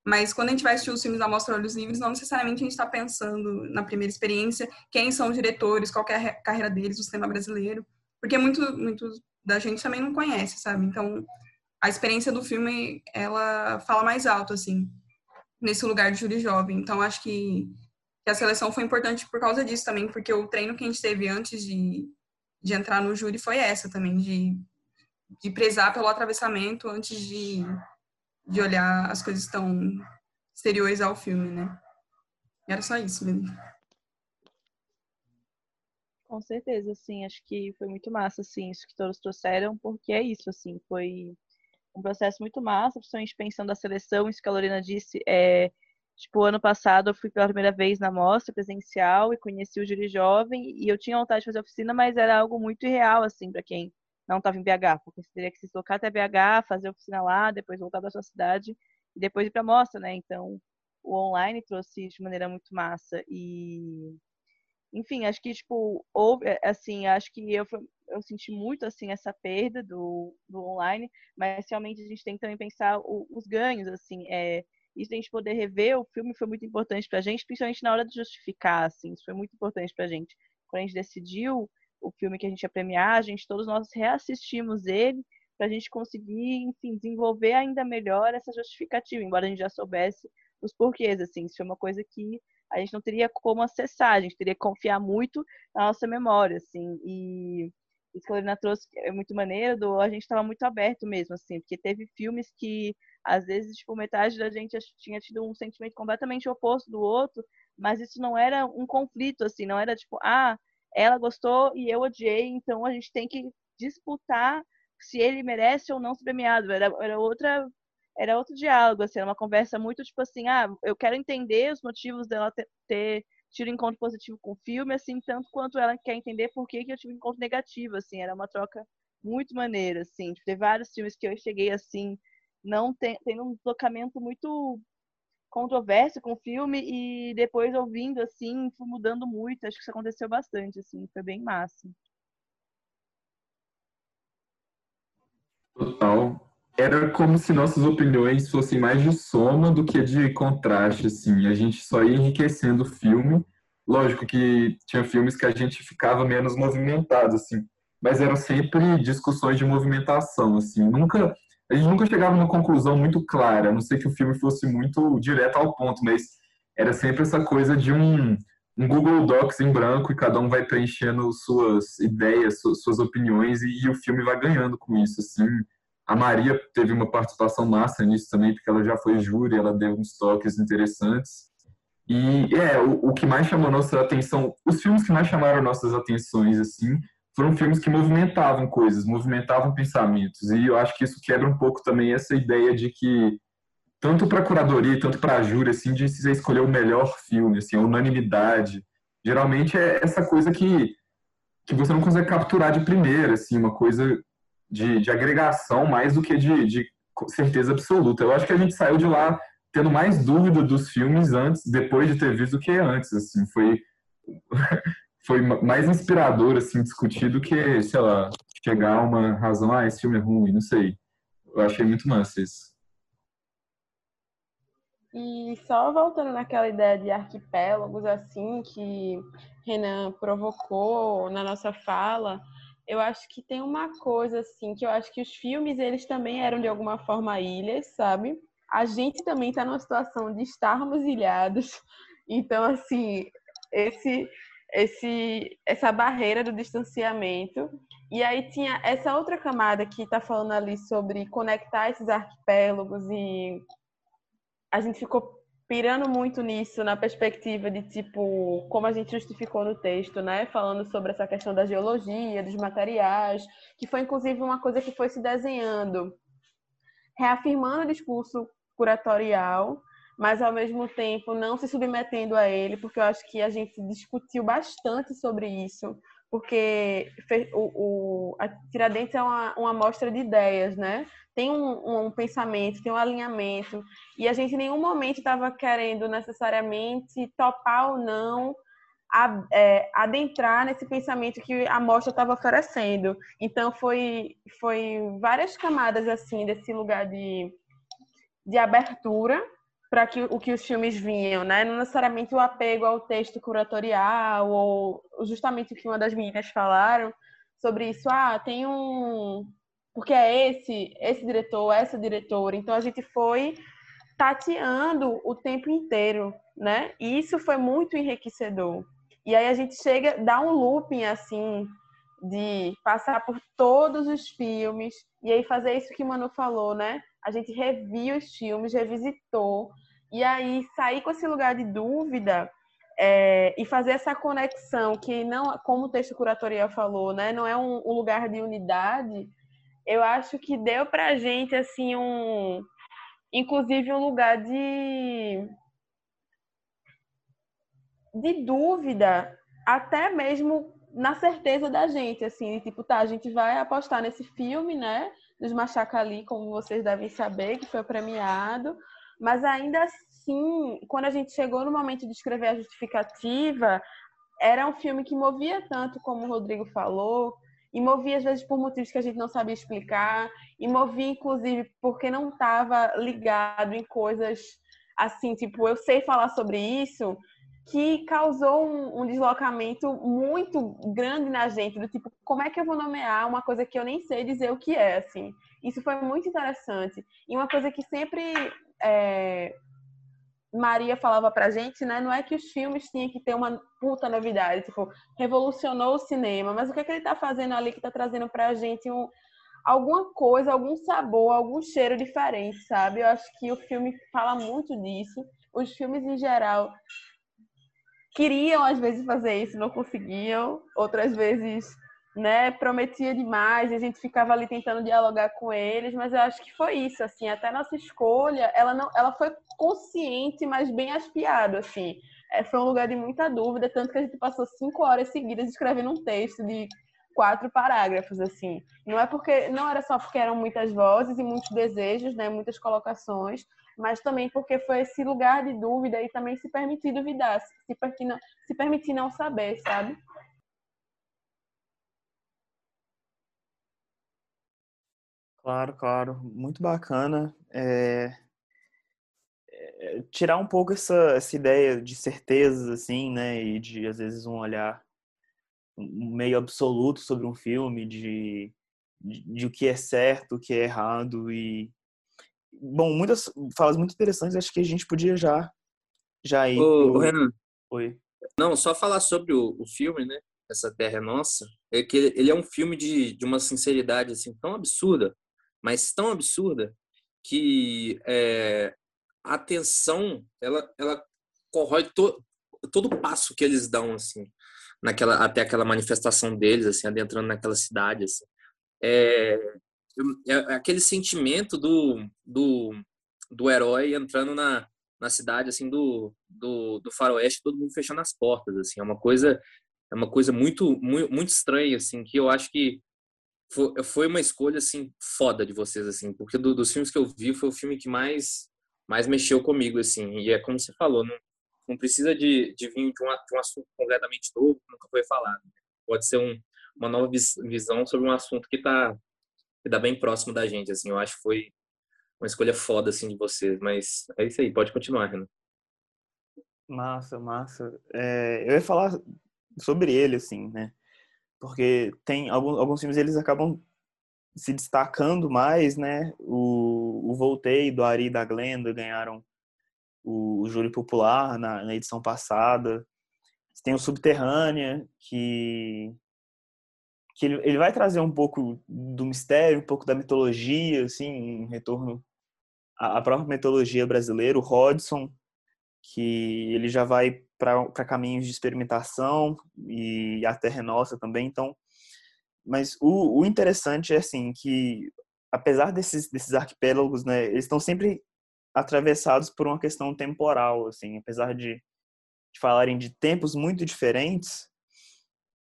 Mas quando a gente vai assistir os filmes da Mostra Olhos Livres, não necessariamente a gente está pensando na primeira experiência quem são os diretores, qual é a carreira deles no cinema brasileiro, porque muito, muito da gente também não conhece, sabe? Então, a experiência do filme, ela fala mais alto, assim, nesse lugar de júri jovem. Então, acho que que a seleção foi importante por causa disso também, porque o treino que a gente teve antes de, de entrar no júri foi essa também, de, de prezar pelo atravessamento antes de, de olhar as coisas tão exteriores ao filme, né? E era só isso mesmo. Com certeza, assim, acho que foi muito massa, assim, isso que todos trouxeram, porque é isso, assim, foi um processo muito massa, principalmente pensando a seleção, isso que a Lorena disse, é Tipo, ano passado eu fui pela primeira vez na mostra presencial e conheci o júri jovem e eu tinha vontade de fazer oficina, mas era algo muito irreal, assim, para quem não estava em BH, porque você teria que se deslocar até BH, fazer oficina lá, depois voltar para sua cidade e depois ir para a mostra, né? Então, o online trouxe de maneira muito massa e enfim, acho que tipo, houve, é, assim, acho que eu eu senti muito assim essa perda do, do online, mas realmente a gente tem que também pensar o, os ganhos, assim, é isso a gente poder rever o filme foi muito importante pra gente, principalmente na hora de justificar, assim, isso foi muito importante pra gente. Quando a gente decidiu o filme que a gente ia premiar, a gente, todos nós reassistimos ele para a gente conseguir, enfim, desenvolver ainda melhor essa justificativa, embora a gente já soubesse os porquês, assim, isso é uma coisa que a gente não teria como acessar, a gente teria que confiar muito na nossa memória, assim, e isso que a Lorena trouxe é muito maneiro, do, a gente estava muito aberto mesmo, assim, porque teve filmes que, às vezes, tipo, metade da gente tinha tido um sentimento completamente oposto do outro, mas isso não era um conflito, assim, não era tipo, ah, ela gostou e eu odiei, então a gente tem que disputar se ele merece ou não ser premiado. Era, era outra era outro diálogo, assim, era uma conversa muito tipo assim, ah, eu quero entender os motivos dela ter, ter tido encontro positivo com o filme, assim, tanto quanto ela quer entender por que, que eu tive encontro negativo, assim, era uma troca muito maneira, assim, tem vários filmes que eu cheguei assim, não tem, tem um deslocamento muito controverso com o filme e depois ouvindo assim, fui mudando muito, acho que isso aconteceu bastante, assim, foi bem massa. Total. Era como se nossas opiniões fossem mais de soma do que de contraste, assim. A gente só ia enriquecendo o filme. Lógico que tinha filmes que a gente ficava menos movimentado, assim. Mas eram sempre discussões de movimentação, assim. Nunca, a gente nunca chegava numa conclusão muito clara, a não ser que o filme fosse muito direto ao ponto, mas era sempre essa coisa de um, um Google Docs em branco e cada um vai preenchendo suas ideias, suas opiniões e, e o filme vai ganhando com isso, assim a Maria teve uma participação massa nisso também, porque ela já foi júri, ela deu uns toques interessantes. E é, o, o que mais chamou nossa atenção, os filmes que mais chamaram nossas atenções, assim, foram filmes que movimentavam coisas, movimentavam pensamentos. E eu acho que isso quebra um pouco também essa ideia de que, tanto para a curadoria, tanto para a júri, assim, de se escolher o melhor filme, assim, a unanimidade. Geralmente é essa coisa que, que você não consegue capturar de primeira, assim, uma coisa de, de agregação mais do que de, de certeza absoluta. Eu acho que a gente saiu de lá tendo mais dúvida dos filmes antes, depois de ter visto do que antes, assim, foi [LAUGHS] foi mais inspirador assim discutir do que, sei lá, chegar a uma razão, ah, esse filme é ruim, não sei. Eu achei muito massa isso. E só voltando naquela ideia de arquipélagos assim que Renan provocou na nossa fala, eu acho que tem uma coisa assim, que eu acho que os filmes eles também eram de alguma forma ilhas, sabe? A gente também está numa situação de estarmos ilhados. [LAUGHS] Então, assim, esse esse essa barreira do distanciamento. E aí tinha essa outra camada que está falando ali sobre conectar esses arquipélagos e a gente ficou pirando muito nisso na perspectiva de tipo como a gente justificou no texto, né, falando sobre essa questão da geologia, dos materiais, que foi inclusive uma coisa que foi se desenhando, reafirmando o discurso curatorial, mas ao mesmo tempo não se submetendo a ele, porque eu acho que a gente discutiu bastante sobre isso, porque o, o a Tiradentes é uma, uma amostra de ideias, né? Tem um, um, pensamento, tem um alinhamento, e a gente em nenhum momento estava querendo necessariamente topar ou não a, é, adentrar nesse pensamento que a mostra estava oferecendo. Então foi, foi várias camadas assim desse lugar de, de abertura para que o que os filmes vinham, né? Não necessariamente o apego ao texto curatorial ou justamente o que uma das meninas falaram sobre isso. Ah, tem um porque é esse, esse diretor, essa diretora. Então a gente foi tateando o tempo inteiro, né? E isso foi muito enriquecedor. E aí a gente chega, dá um looping assim de passar por todos os filmes e aí fazer isso que o Manu falou, né? A gente reviu os filmes, revisitou e aí sair com esse lugar de dúvida é, e fazer essa conexão que não, como o texto curatorial falou, né? Não é um, um lugar de unidade, eu acho que deu pra gente, assim, um. Inclusive, um lugar de. de dúvida, até mesmo na certeza da gente, assim, tipo, tá, a gente vai apostar nesse filme, né? Dos Machacali, como vocês devem saber, que foi premiado, mas ainda assim, quando a gente chegou no momento de escrever a justificativa, era um filme que movia tanto, como o Rodrigo falou, e movia às vezes por motivos que a gente não sabia explicar, e movia inclusive porque não estava ligado em coisas assim, tipo, eu sei falar sobre isso, que causou um, um, deslocamento muito grande na gente, do tipo, como é que eu vou nomear uma coisa que eu nem sei dizer o que é, assim. Isso foi muito interessante. E uma coisa que sempre é, Maria falava pra gente, né, não é que os filmes tinham que ter uma puta novidade, tipo, revolucionou o cinema, mas o que, é que ele tá fazendo ali que tá trazendo pra gente um, alguma coisa, algum sabor, algum cheiro diferente, sabe? Eu acho que o filme fala muito disso. Os filmes, em geral, queriam às vezes fazer isso, não conseguiam. Outras vezes, né, prometia demais a gente ficava ali tentando dialogar com eles, mas eu acho que foi isso, assim, até nossa escolha, ela não, ela foi consciente, mas bem aspiado, assim. É, foi um lugar de muita dúvida, tanto que a gente passou cinco horas seguidas escrevendo um texto de quatro parágrafos, assim. Não é porque não era só porque eram muitas vozes e muitos desejos, né, muitas colocações, mas também porque foi esse lugar de dúvida e também se permitir duvidar, se permitir não, se permitir não saber, sabe? Claro, claro, muito bacana. É... É... tirar um pouco essa, essa ideia de certezas, assim, né, e de às vezes um olhar meio absoluto sobre um filme, de, de, de, o que é certo, o que é errado e bom, muitas falas muito interessantes, acho que a gente podia já já ir. Ô, pro... Renan. Oi. Não, só falar sobre o, o filme, né? Essa Terra é Nossa, é que ele, ele é um filme de, de uma sinceridade assim tão absurda, mas tão absurda que é, a tensão ela ela corrói to, todo o passo que eles dão assim naquela até aquela manifestação deles assim adentrando naquela cidade assim. É, é, é aquele sentimento do, do, do herói entrando na, na cidade assim do, do, do faroeste todo mundo fechando as portas assim é uma coisa é uma coisa muito muito, muito estranha assim que eu acho que foi, uma escolha assim foda de vocês assim porque do, dos filmes que eu vi foi o filme que mais mais mexeu comigo assim e é como você falou não, não precisa de, de vir de um, de um assunto completamente novo nunca foi falado pode ser um, uma nova visão sobre um assunto que está que dá bem próximo da gente, assim. Eu acho que foi uma escolha foda, assim, de vocês. Mas é isso aí, pode continuar, Renan. Massa, massa. É, eu ia falar sobre ele, assim, né? Porque tem alguns, alguns filmes, eles acabam se destacando mais, né? O, o Voltei, do Ari e da Glenda ganharam o, o júri popular na, na edição passada. Tem o Subterrânea, que que ele, ele vai trazer um pouco do mistério, um pouco da mitologia, assim, em retorno à, à própria mitologia brasileira. O Rodson, que ele já vai para caminhos de experimentação e a Terra é Nossa também. Então, mas o, o interessante é assim que apesar desses desses arquipélagos, né, eles estão sempre atravessados por uma questão temporal, assim, apesar de, de falarem de tempos muito diferentes,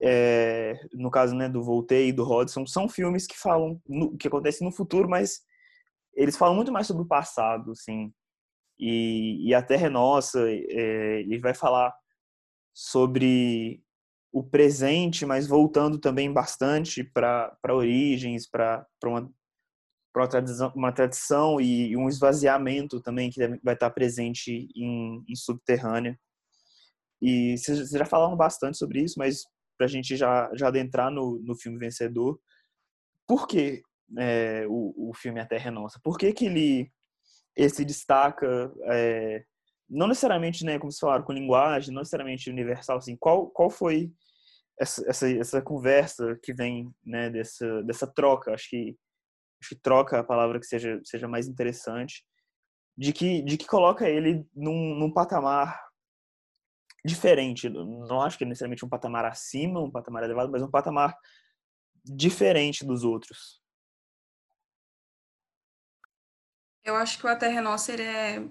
é, no caso né, do Voltei e do Rodson, são filmes que falam no, que acontecem no futuro, mas eles falam muito mais sobre o passado, assim. E, e a Terra é Nossa, é, ele vai falar sobre o presente, mas voltando também bastante para origens, para uma, uma, tradição, uma tradição e um esvaziamento também que vai estar presente em, em Subterrânea. E vocês já falaram bastante sobre isso, mas para a gente já, já adentrar no, no filme vencedor. Por que é, o, o filme A Terra é Nossa? Por que, que ele, ele se destaca, é, não necessariamente, né, como vocês falaram, com linguagem, não necessariamente universal, assim, qual, qual foi essa, essa, essa conversa que vem né, dessa, dessa troca? Acho que, acho que troca a palavra que seja, seja mais interessante, de que, de que coloca ele num, num patamar diferente. Não acho que é necessariamente um patamar acima, um patamar elevado, mas um patamar diferente dos outros. Eu acho que o A Terra é Nossa ele é,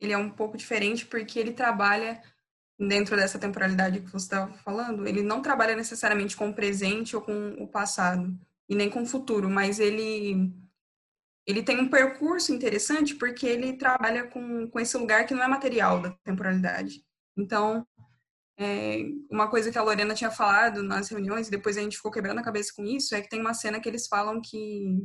ele é um pouco diferente porque ele trabalha dentro dessa temporalidade que você estava falando. Ele não trabalha necessariamente com o presente ou com o passado e nem com o futuro, mas ele ele tem um percurso interessante porque ele trabalha com, com esse lugar que não é material da temporalidade. Então, é, uma coisa que a Lorena tinha falado nas reuniões, e depois a gente ficou quebrando a cabeça com isso, é que tem uma cena que eles falam que,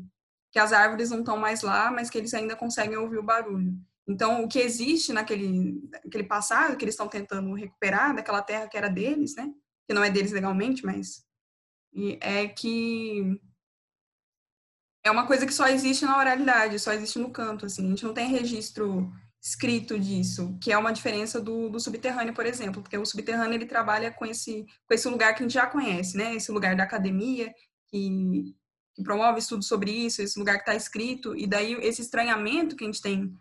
que as árvores não estão mais lá, mas que eles ainda conseguem ouvir o barulho. Então, o que existe naquele, naquele passado que eles estão tentando recuperar, daquela terra que era deles, né? Que não é deles legalmente, mas é que é uma coisa que só existe na oralidade, só existe no canto, assim. A gente não tem registro escrito disso, que é uma diferença do, do subterrâneo, por exemplo, porque o subterrâneo ele trabalha com esse, com esse lugar que a gente já conhece, né? Esse lugar da academia que, que promove estudos sobre isso, esse lugar que está escrito, e daí esse estranhamento que a gente tem,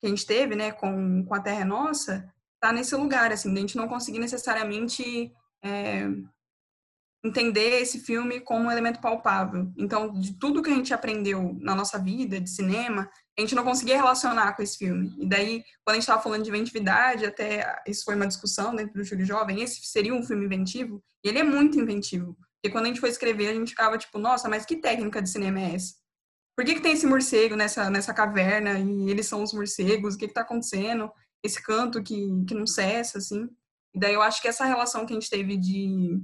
que a gente teve, né, com, com a Terra Nossa, está nesse lugar, assim, a gente não conseguir necessariamente é, entender esse filme como um elemento palpável. Então, de tudo que a gente aprendeu na nossa vida de cinema, a gente não conseguia relacionar com esse filme. E daí, quando a gente estava falando de inventividade, até isso foi uma discussão dentro do Júlio Jovem, esse seria um filme inventivo? E ele é muito inventivo. Porque quando a gente foi escrever, a gente ficava tipo, nossa, mas que técnica de cinema é essa? Por que, que tem esse morcego nessa, nessa caverna e eles são os morcegos? O que está acontecendo? Esse canto que, que não cessa, assim. E daí eu acho que essa relação que a gente teve de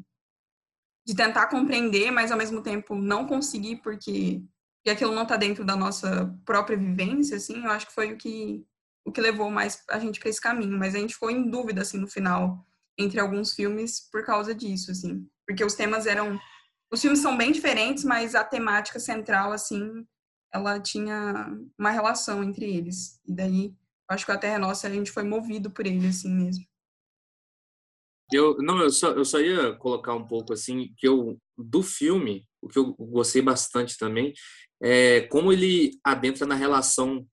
de tentar compreender, mas ao mesmo tempo não conseguir porque, porque aquilo não está dentro da nossa própria vivência, assim, eu acho que foi o que o que levou mais a gente para esse caminho, mas a gente ficou em dúvida assim no final entre alguns filmes por causa disso, assim, porque os temas eram os filmes são bem diferentes, mas a temática central assim, ela tinha uma relação entre eles. E daí, acho que a Terra Nossa a gente foi movido por ele assim mesmo. Eu, não, eu só, eu só ia colocar um pouco assim, que eu, do filme, o que eu gostei bastante também, é como ele adentra na relação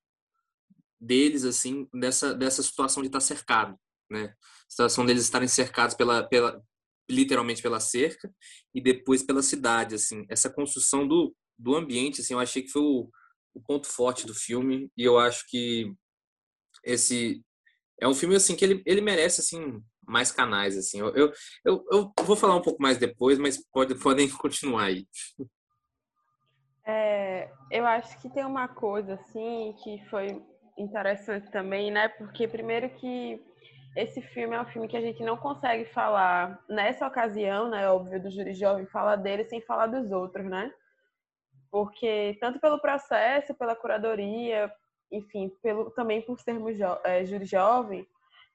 deles, assim, dessa, dessa situação de estar cercado, né? A situação deles estarem cercados pela, pela, literalmente pela cerca e depois pela cidade, assim. Essa construção do, do ambiente, assim, eu achei que foi o, o ponto forte do filme e eu acho que esse é um filme, assim, que ele, ele merece, assim, mais canais, assim. Eu, eu, eu, eu, vou falar um pouco mais depois, mas pode, [LAUGHS] podem continuar aí. É, eu acho que tem uma coisa, assim, que foi interessante também, né? Porque, primeiro, que esse filme é um filme que a gente não consegue falar nessa ocasião, né? Óbvio, do Júri Jovem, falar dele sem falar dos outros, né? Porque, tanto pelo processo, pela curadoria, enfim, pelo, também por sermos jo é, júri jovem,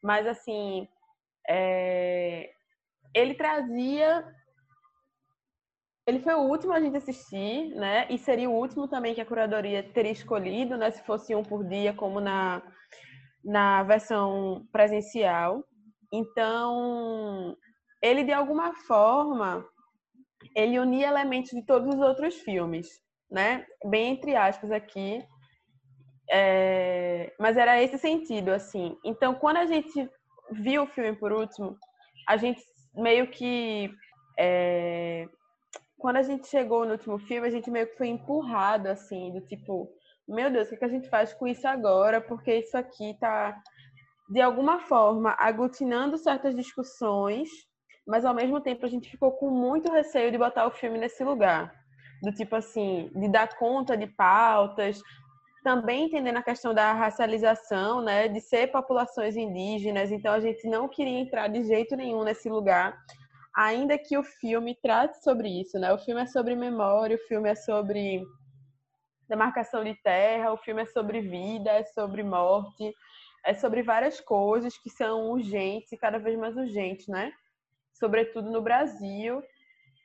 mas, assim, é, ele trazia. Ele foi o último a gente assistir, né? E seria o último também que a curadoria teria escolhido, né? Se fosse um por dia, como na, na versão presencial. Então, ele de alguma forma ele unia elementos de todos os outros filmes, né? Bem entre aspas aqui. É... Mas era esse sentido, assim. Então, quando a gente viu o filme por último, a gente meio que. É... Quando a gente chegou no último filme, a gente meio que foi empurrado, assim, do tipo, meu Deus, o que a gente faz com isso agora? Porque isso aqui tá, de alguma forma, aglutinando certas discussões, mas ao mesmo tempo a gente ficou com muito receio de botar o filme nesse lugar. Do tipo assim, de dar conta de pautas, também entendendo a questão da racialização, né, de ser populações indígenas, então a gente não queria entrar de jeito nenhum nesse lugar, ainda que o filme trate sobre isso, né? O filme é sobre memória, o filme é sobre demarcação de terra, o filme é sobre vida, é sobre morte, é sobre várias coisas que são urgentes e cada vez mais urgentes, né? Sobretudo no Brasil,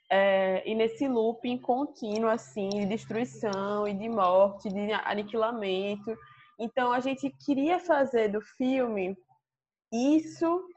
é, e nesse looping contínuo, assim, de destruição e de morte, de aniquilamento. Então, a gente queria fazer do filme isso,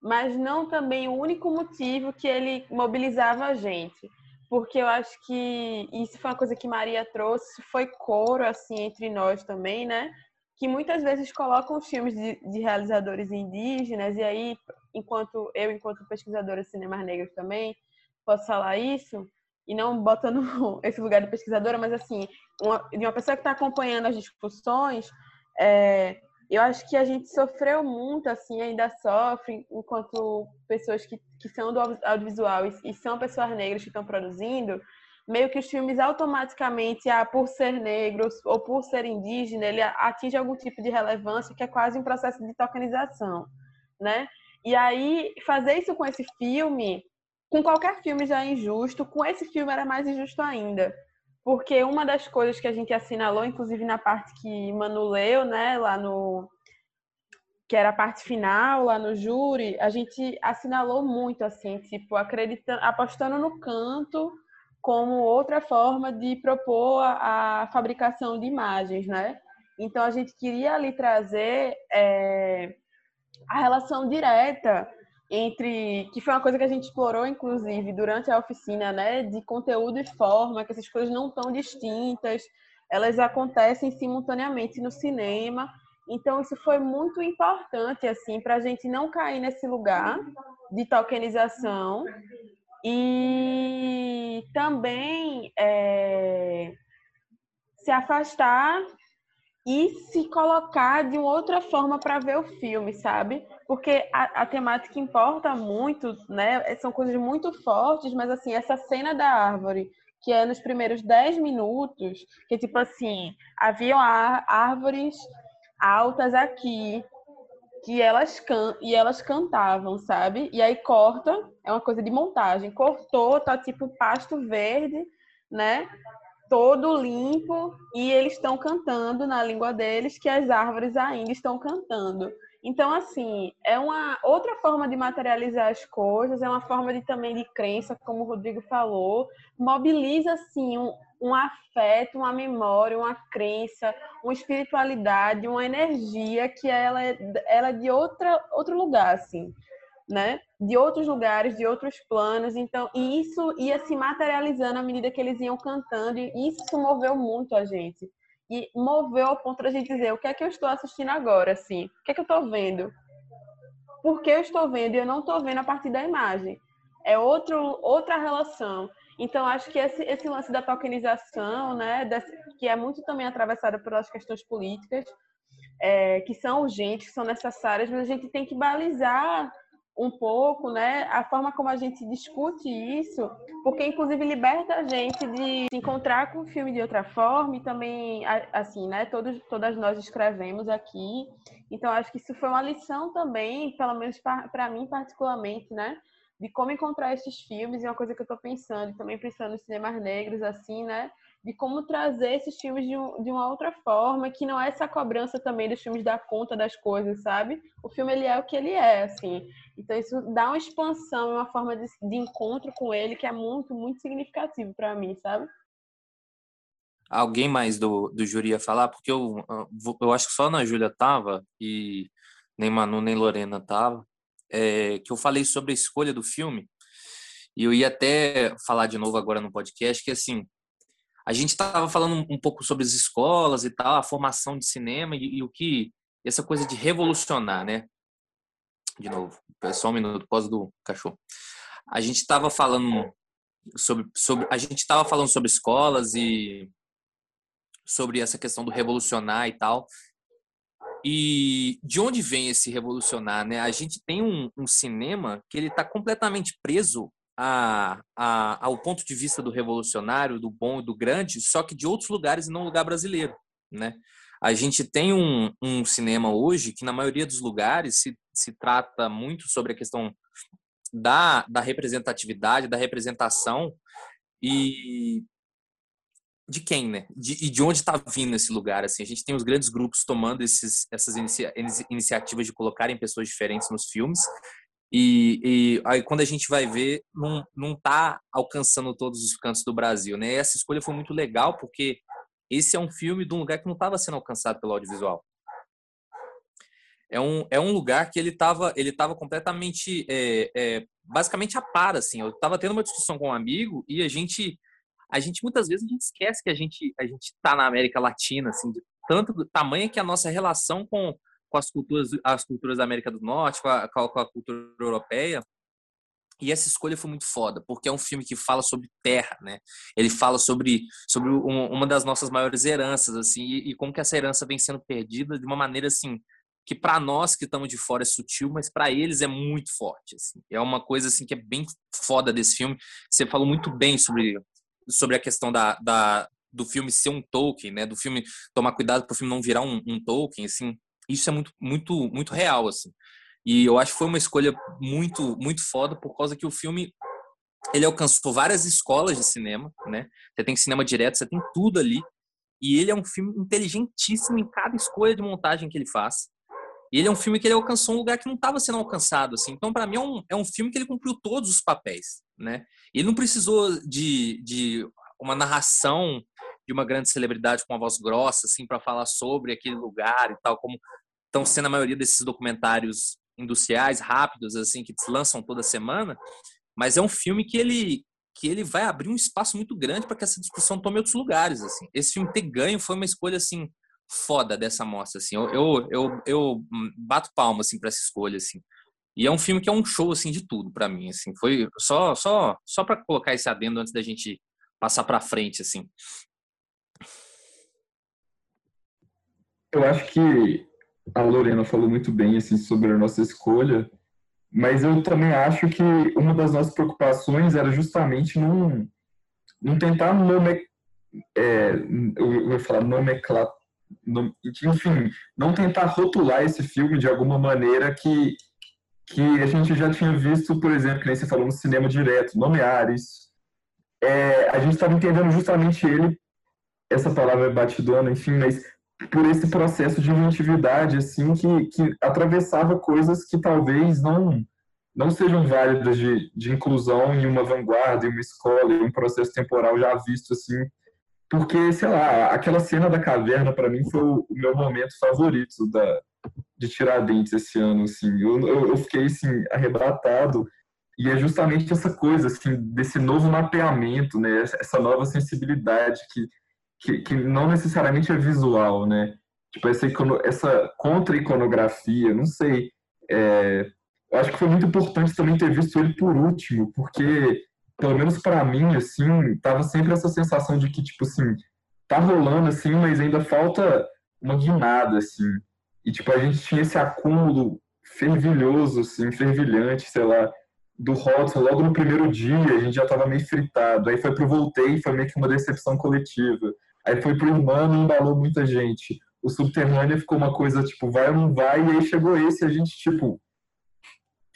mas não também o único motivo que ele mobilizava a gente. Porque eu acho que isso foi uma coisa que Maria trouxe, foi coro, assim, entre nós também, né? Que muitas vezes colocam filmes de, de realizadores indígenas, e aí, enquanto eu, enquanto pesquisadora de cinemas negros também, posso falar isso, e não botando [LAUGHS] esse lugar de pesquisadora, mas assim, uma, de uma pessoa que está acompanhando as discussões, é, eu acho que a gente sofreu muito, assim, ainda sofre, enquanto pessoas que, que são do audiovisual e, e são pessoas negras que estão produzindo, meio que os filmes automaticamente, ah, por ser negros ou por ser indígena, ele atinge algum tipo de relevância que é quase um processo de tokenização, né? E aí, fazer isso com esse filme com qualquer filme já é injusto, com esse filme era mais injusto ainda. Porque uma das coisas que a gente assinalou, inclusive na parte que Manu leu, né, lá no que era a parte final lá no júri, a gente assinalou muito assim, tipo, acreditando, apostando no canto como outra forma de propor a, a fabricação de imagens, né? Então a gente queria ali trazer é, a relação direta entre que foi uma coisa que a gente explorou inclusive durante a oficina, né, de conteúdo e forma, que essas coisas não estão distintas, elas acontecem simultaneamente no cinema. Então isso foi muito importante assim para a gente não cair nesse lugar de tokenização e também é, se afastar e se colocar de outra forma para ver o filme, sabe? Porque a, a, temática importa muito, né? São coisas muito fortes, mas assim, essa cena da árvore, que é nos primeiros 10 minutos, que tipo assim, haviam árvores altas aqui, que elas can e elas cantavam, sabe? E aí corta, é uma coisa de montagem. Cortou, tá tipo pasto verde, né? todo limpo e eles estão cantando na língua deles que as árvores ainda estão cantando. Então, assim, é uma outra forma de materializar as coisas, é uma forma de também de crença, como o Rodrigo falou, mobiliza assim um, um afeto, uma memória, uma crença, uma espiritualidade, uma energia que ela é, ela é de outra outro lugar, assim né? De outros lugares, de outros planos. Então, e isso ia se materializando à medida que eles iam cantando, e isso moveu muito a gente. E moveu ao ponto da gente dizer: o que é que eu estou assistindo agora, assim? O que é que eu estou vendo? Por que eu estou vendo e eu não estou vendo a partir da imagem? É outro, outra relação. Então, acho que esse, esse lance da tokenização, né, desse, que é muito também atravessado pelas questões políticas, é, que são urgentes, que são necessárias, mas a gente tem que balizar um pouco, né, a forma como a gente discute isso, porque inclusive liberta a gente de se encontrar com o filme de outra forma e também, assim, né, todos, todas nós escrevemos aqui, então acho que isso foi uma lição também, pelo menos para mim particularmente, né, de como encontrar esses filmes, e uma coisa que eu estou pensando, também pensando nos cinemas negros, assim, né, de como trazer esses filmes de, um, de, uma outra forma, que não é essa cobrança também dos filmes da conta das coisas, sabe? O filme ele é o que ele é, assim. Então isso dá uma expansão, uma forma de, de encontro com ele que é muito, muito significativo para mim, sabe? Alguém mais do, do júri ia falar? Porque eu, eu acho que só na Júlia tava e nem Manu nem Lorena tava. É, que eu falei sobre a escolha do filme e eu ia até falar de novo agora no podcast que assim a gente estava falando um pouco sobre as escolas e tal, a formação de cinema e, e, o que essa coisa de revolucionar, né? De novo, só um minuto, pós do cachorro. A gente estava falando sobre, sobre a gente estava falando sobre escolas e sobre essa questão do revolucionar e tal. E de onde vem esse revolucionar, né? A gente tem um, um cinema que ele está completamente preso a, a, ao ponto de vista do revolucionário, do bom e do grande, só que de outros lugares e não lugar brasileiro, né? A gente tem um, um cinema hoje que, na maioria dos lugares, se, se trata muito sobre a questão da, da representatividade, da representação e de quem, né? De, e de onde está vindo esse lugar, assim. A gente tem os grandes grupos tomando esses, essas inicia, iniciativas de colocarem pessoas diferentes nos filmes e, e, aí quando a gente vai ver, não, não tá alcançando todos os cantos do Brasil, né? Essa escolha foi muito legal porque esse é um filme de um lugar que não estava sendo alcançado pelo audiovisual. É um, é um lugar que ele estava ele tava completamente, é, é, basicamente a par, assim. Eu estava tendo uma discussão com um amigo e a gente, a gente muitas vezes a gente esquece que a gente a gente está na América Latina, assim, de tanto tamanho que a nossa relação com com as culturas, as culturas da América do Norte, com a, com a cultura europeia. E essa escolha foi muito foda, porque é um filme que fala sobre terra, né? Ele fala sobre, sobre um, uma das nossas maiores heranças, assim, e, e, como que essa herança vem sendo perdida de uma maneira, assim, que para nós que estamos de fora é sutil, mas para eles é muito forte, assim. É uma coisa, assim, que é bem foda desse filme. Você falou muito bem sobre, sobre a questão da, da, do filme ser um Tolkien, né? Do filme tomar cuidado para o filme não virar um, um Tolkien, assim isso é muito, muito, muito real, assim. E eu acho que foi uma escolha muito, muito foda por causa que o filme ele alcançou várias escolas de cinema, né? Você tem cinema direto, você tem tudo ali. E ele é um filme inteligentíssimo em cada escolha de montagem que ele faz. E ele é um filme que ele alcançou um lugar que não estava sendo alcançado, assim. Então, para mim, é um, é um filme que ele cumpriu todos os papéis, né? Ele não precisou de, de uma narração de uma grande celebridade com uma voz grossa, assim, para falar sobre aquele lugar e tal, como estão sendo a maioria desses documentários industriais rápidos, assim, que lançam toda semana. Mas é um filme que ele que ele vai abrir um espaço muito grande para que essa discussão tome outros lugares, assim. Esse filme ter ganho foi uma escolha assim foda dessa mostra, assim. Eu eu, eu, eu bato palma assim para essa escolha, assim. E é um filme que é um show assim de tudo para mim, assim. Foi só só só para colocar esse adendo antes da gente passar para frente, assim. Eu acho que a Lorena falou muito bem assim sobre a nossa escolha mas eu também acho que uma das nossas preocupações era justamente não, não tentar nome, é, eu vou falar nomenclatura, enfim, não tentar rotular esse filme de alguma maneira que, que a gente já tinha visto, por exemplo, que nem você falou no cinema direto, nomear isso. É, a gente estava entendendo justamente ele, essa palavra é batidona, enfim, mas por esse processo de inventividade, assim, que, que atravessava coisas que talvez não não sejam válidas de, de inclusão em uma vanguarda, em uma escola, em um processo temporal já visto, assim, porque, sei lá, aquela cena da caverna, para mim, foi o meu momento favorito da, de Tiradentes esse ano, assim, eu, eu, eu fiquei, assim, arrebatado, e é justamente essa coisa, assim, desse novo mapeamento, né, essa nova sensibilidade que que, que não necessariamente é visual, né? Tipo, essa, essa contra-iconografia, não sei. É, eu acho que foi muito importante também ter visto ele por último, porque, pelo menos para mim, assim, tava sempre essa sensação de que, tipo assim, tá rolando, assim, mas ainda falta uma guinada, assim. E, tipo, a gente tinha esse acúmulo fervilhoso, assim, fervilhante, sei lá, do Hodgson logo no primeiro dia, a gente já tava meio fritado. Aí foi pro Voltei, foi meio que uma decepção coletiva. Aí foi pro Humano e embalou muita gente. O Subterrâneo ficou uma coisa, tipo, vai ou não vai, e aí chegou esse a gente, tipo,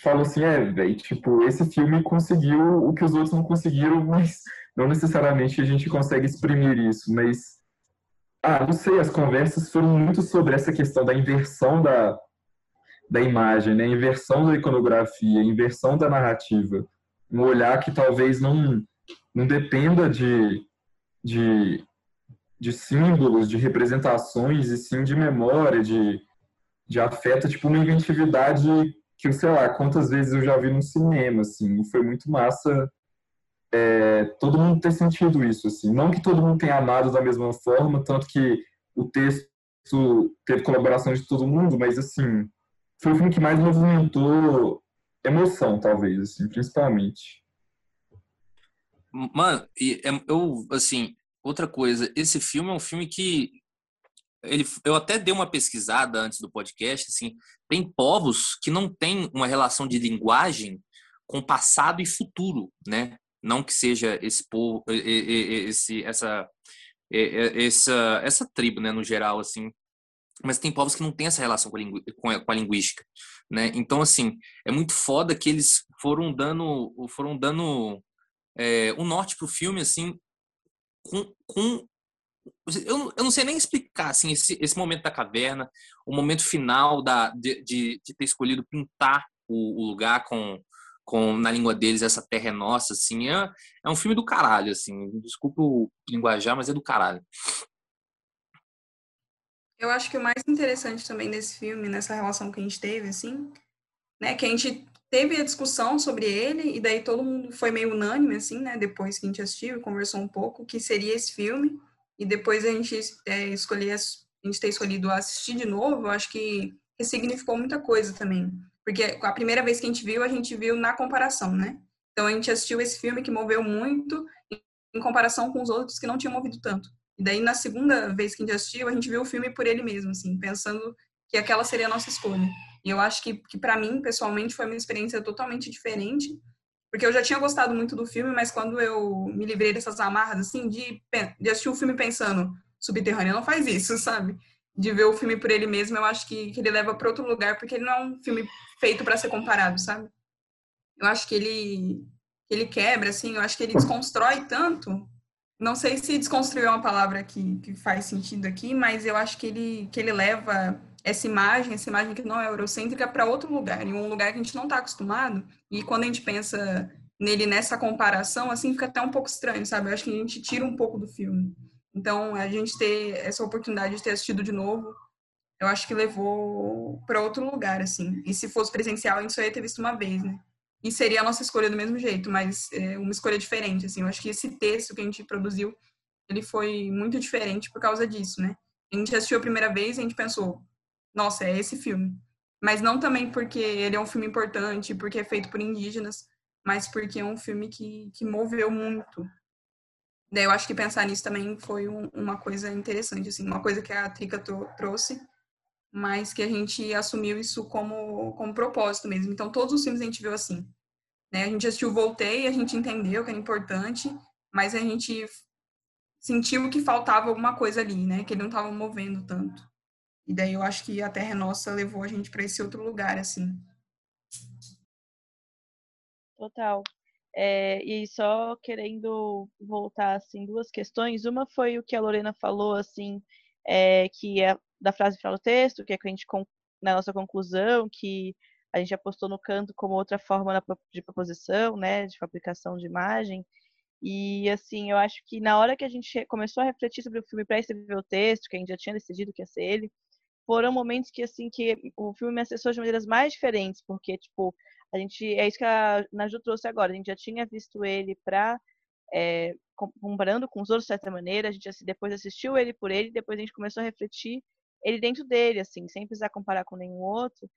falou assim, é, velho, tipo, esse filme conseguiu o que os outros não conseguiram, [LAUGHS] mas não necessariamente a gente consegue exprimir isso, mas... Ah, não sei, as conversas foram muito sobre essa questão da inversão da, da imagem, né? inversão da iconografia, inversão da narrativa. Um olhar que talvez não, não dependa de, de de símbolos, de representações, e sim de memória, de, de afeto, tipo uma inventividade que, sei lá, quantas vezes eu já vi no cinema, assim, e foi muito massa é, todo mundo ter sentido isso, assim. Não que todo mundo tenha amado da mesma forma, tanto que o texto teve colaboração de todo mundo, mas, assim, foi o filme que mais movimentou emoção, talvez, assim, principalmente. Mano, eu, assim, outra coisa, esse filme é um filme que ele, eu até dei uma pesquisada antes do podcast, assim, tem povos que não têm uma relação de linguagem com passado e futuro, né? Não que seja esse povo, esse, essa, essa, essa tribo, né, no geral, assim, mas tem povos que não têm essa relação com a, com a, com a linguística, né? Então, assim, é muito foda que eles foram dando, foram dando é, o norte pro filme, assim, com, com eu, eu não sei nem explicar assim esse, esse momento da caverna, o momento final da de, de, de ter escolhido pintar o, o, lugar com com na língua deles essa terra é nossa assim é, é um filme do caralho assim desculpa o linguajar mas é do caralho. Eu acho que o mais interessante também desse filme nessa relação que a gente teve assim né que a gente teve a discussão sobre ele, e daí todo mundo foi meio unânime, assim, né, depois que a gente assistiu e conversou um pouco, que seria esse filme, e depois a gente é, escolher, a gente ter escolhido assistir de novo, eu acho que ressignificou muita coisa também, porque a primeira vez que a gente viu, a gente viu na comparação, né, então a gente assistiu esse filme que moveu muito em comparação com os outros que não tinham movido tanto. E daí, na segunda vez que a gente assistiu, a gente viu o filme por ele mesmo, assim, pensando que aquela seria a nossa escolha. E eu acho que, que para mim, pessoalmente, foi uma experiência totalmente diferente, porque eu já tinha gostado muito do filme, mas quando eu me livrei dessas amarras, assim, de, de assistir o filme pensando, Subterrâneo não faz isso, [LAUGHS] sabe? De ver o filme por ele mesmo, eu acho que, que ele leva para outro lugar, porque ele não é um filme feito para ser comparado, sabe? Eu acho que ele, ele quebra, assim, eu acho que ele desconstrói tanto. Não sei se desconstruir é uma palavra que, que faz sentido aqui, mas eu acho que ele, que ele leva essa imagem, essa imagem que não é eurocêntrica, para outro lugar, em um lugar que a gente não está acostumado. E quando a gente pensa nele nessa comparação, assim, fica até um pouco estranho, sabe? Eu acho que a gente tira um pouco do filme. Então, a gente ter essa oportunidade de ter assistido de novo, eu acho que levou para outro lugar, assim. E se fosse presencial, a gente só ia ter visto uma vez, né? E seria a nossa escolha do mesmo jeito, mas é uma escolha diferente, assim. Eu acho que esse texto que a gente produziu, ele foi muito diferente por causa disso, né? A gente assistiu a primeira vez e a gente pensou, nossa, é esse filme. Mas não também porque ele é um filme importante, porque é feito por indígenas, mas porque é um filme que, que moveu muito. Daí eu acho que pensar nisso também foi um, uma coisa interessante, assim, uma coisa que a Trica trouxe, mas que a gente assumiu isso como, como propósito mesmo. Então, todos os filmes a gente viu assim. Né? A gente assistiu Voltei, a gente entendeu que era importante, mas a gente sentiu que faltava alguma coisa ali, né? Que ele não estava movendo tanto. E daí eu acho que a Terra Nossa levou a gente para esse outro lugar, assim. Total. É, e só querendo voltar assim duas questões. Uma foi o que a Lorena falou assim, é, que é da frase final do texto, que é que a gente na nossa conclusão que a gente apostou no canto como outra forma de proposição, né, de fabricação de imagem. E assim, eu acho que na hora que a gente começou a refletir sobre o filme para escrever o texto, que a gente já tinha decidido que ia ser ele, foram momentos que assim que o filme me acessou de maneiras mais diferentes, porque tipo, a gente é isso que a Naju trouxe agora, a gente já tinha visto ele para é, comparando com os outros de certa maneira, a gente assim, depois assistiu ele por ele, depois a gente começou a refletir ele dentro dele, assim, sem precisar comparar com nenhum outro.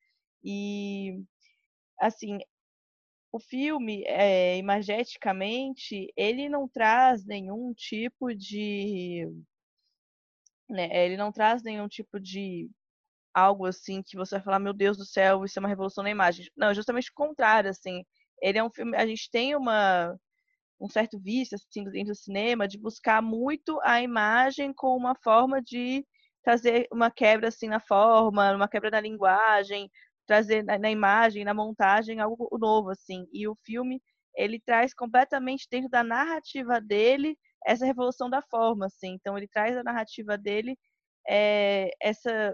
E, assim, o filme, é, imageticamente, ele não traz nenhum tipo de. Né, ele não traz nenhum tipo de algo assim que você vai falar, meu Deus do céu, isso é uma revolução na imagem. Não, é justamente o contrário, assim. Ele é um filme, a gente tem uma um certo vício assim dentro do cinema de buscar muito a imagem com uma forma de trazer uma quebra assim na forma, uma quebra na linguagem, trazer na, na imagem, na montagem algo novo assim. E o filme ele traz completamente dentro da narrativa dele essa revolução da forma, assim. Então ele traz a narrativa dele é, essa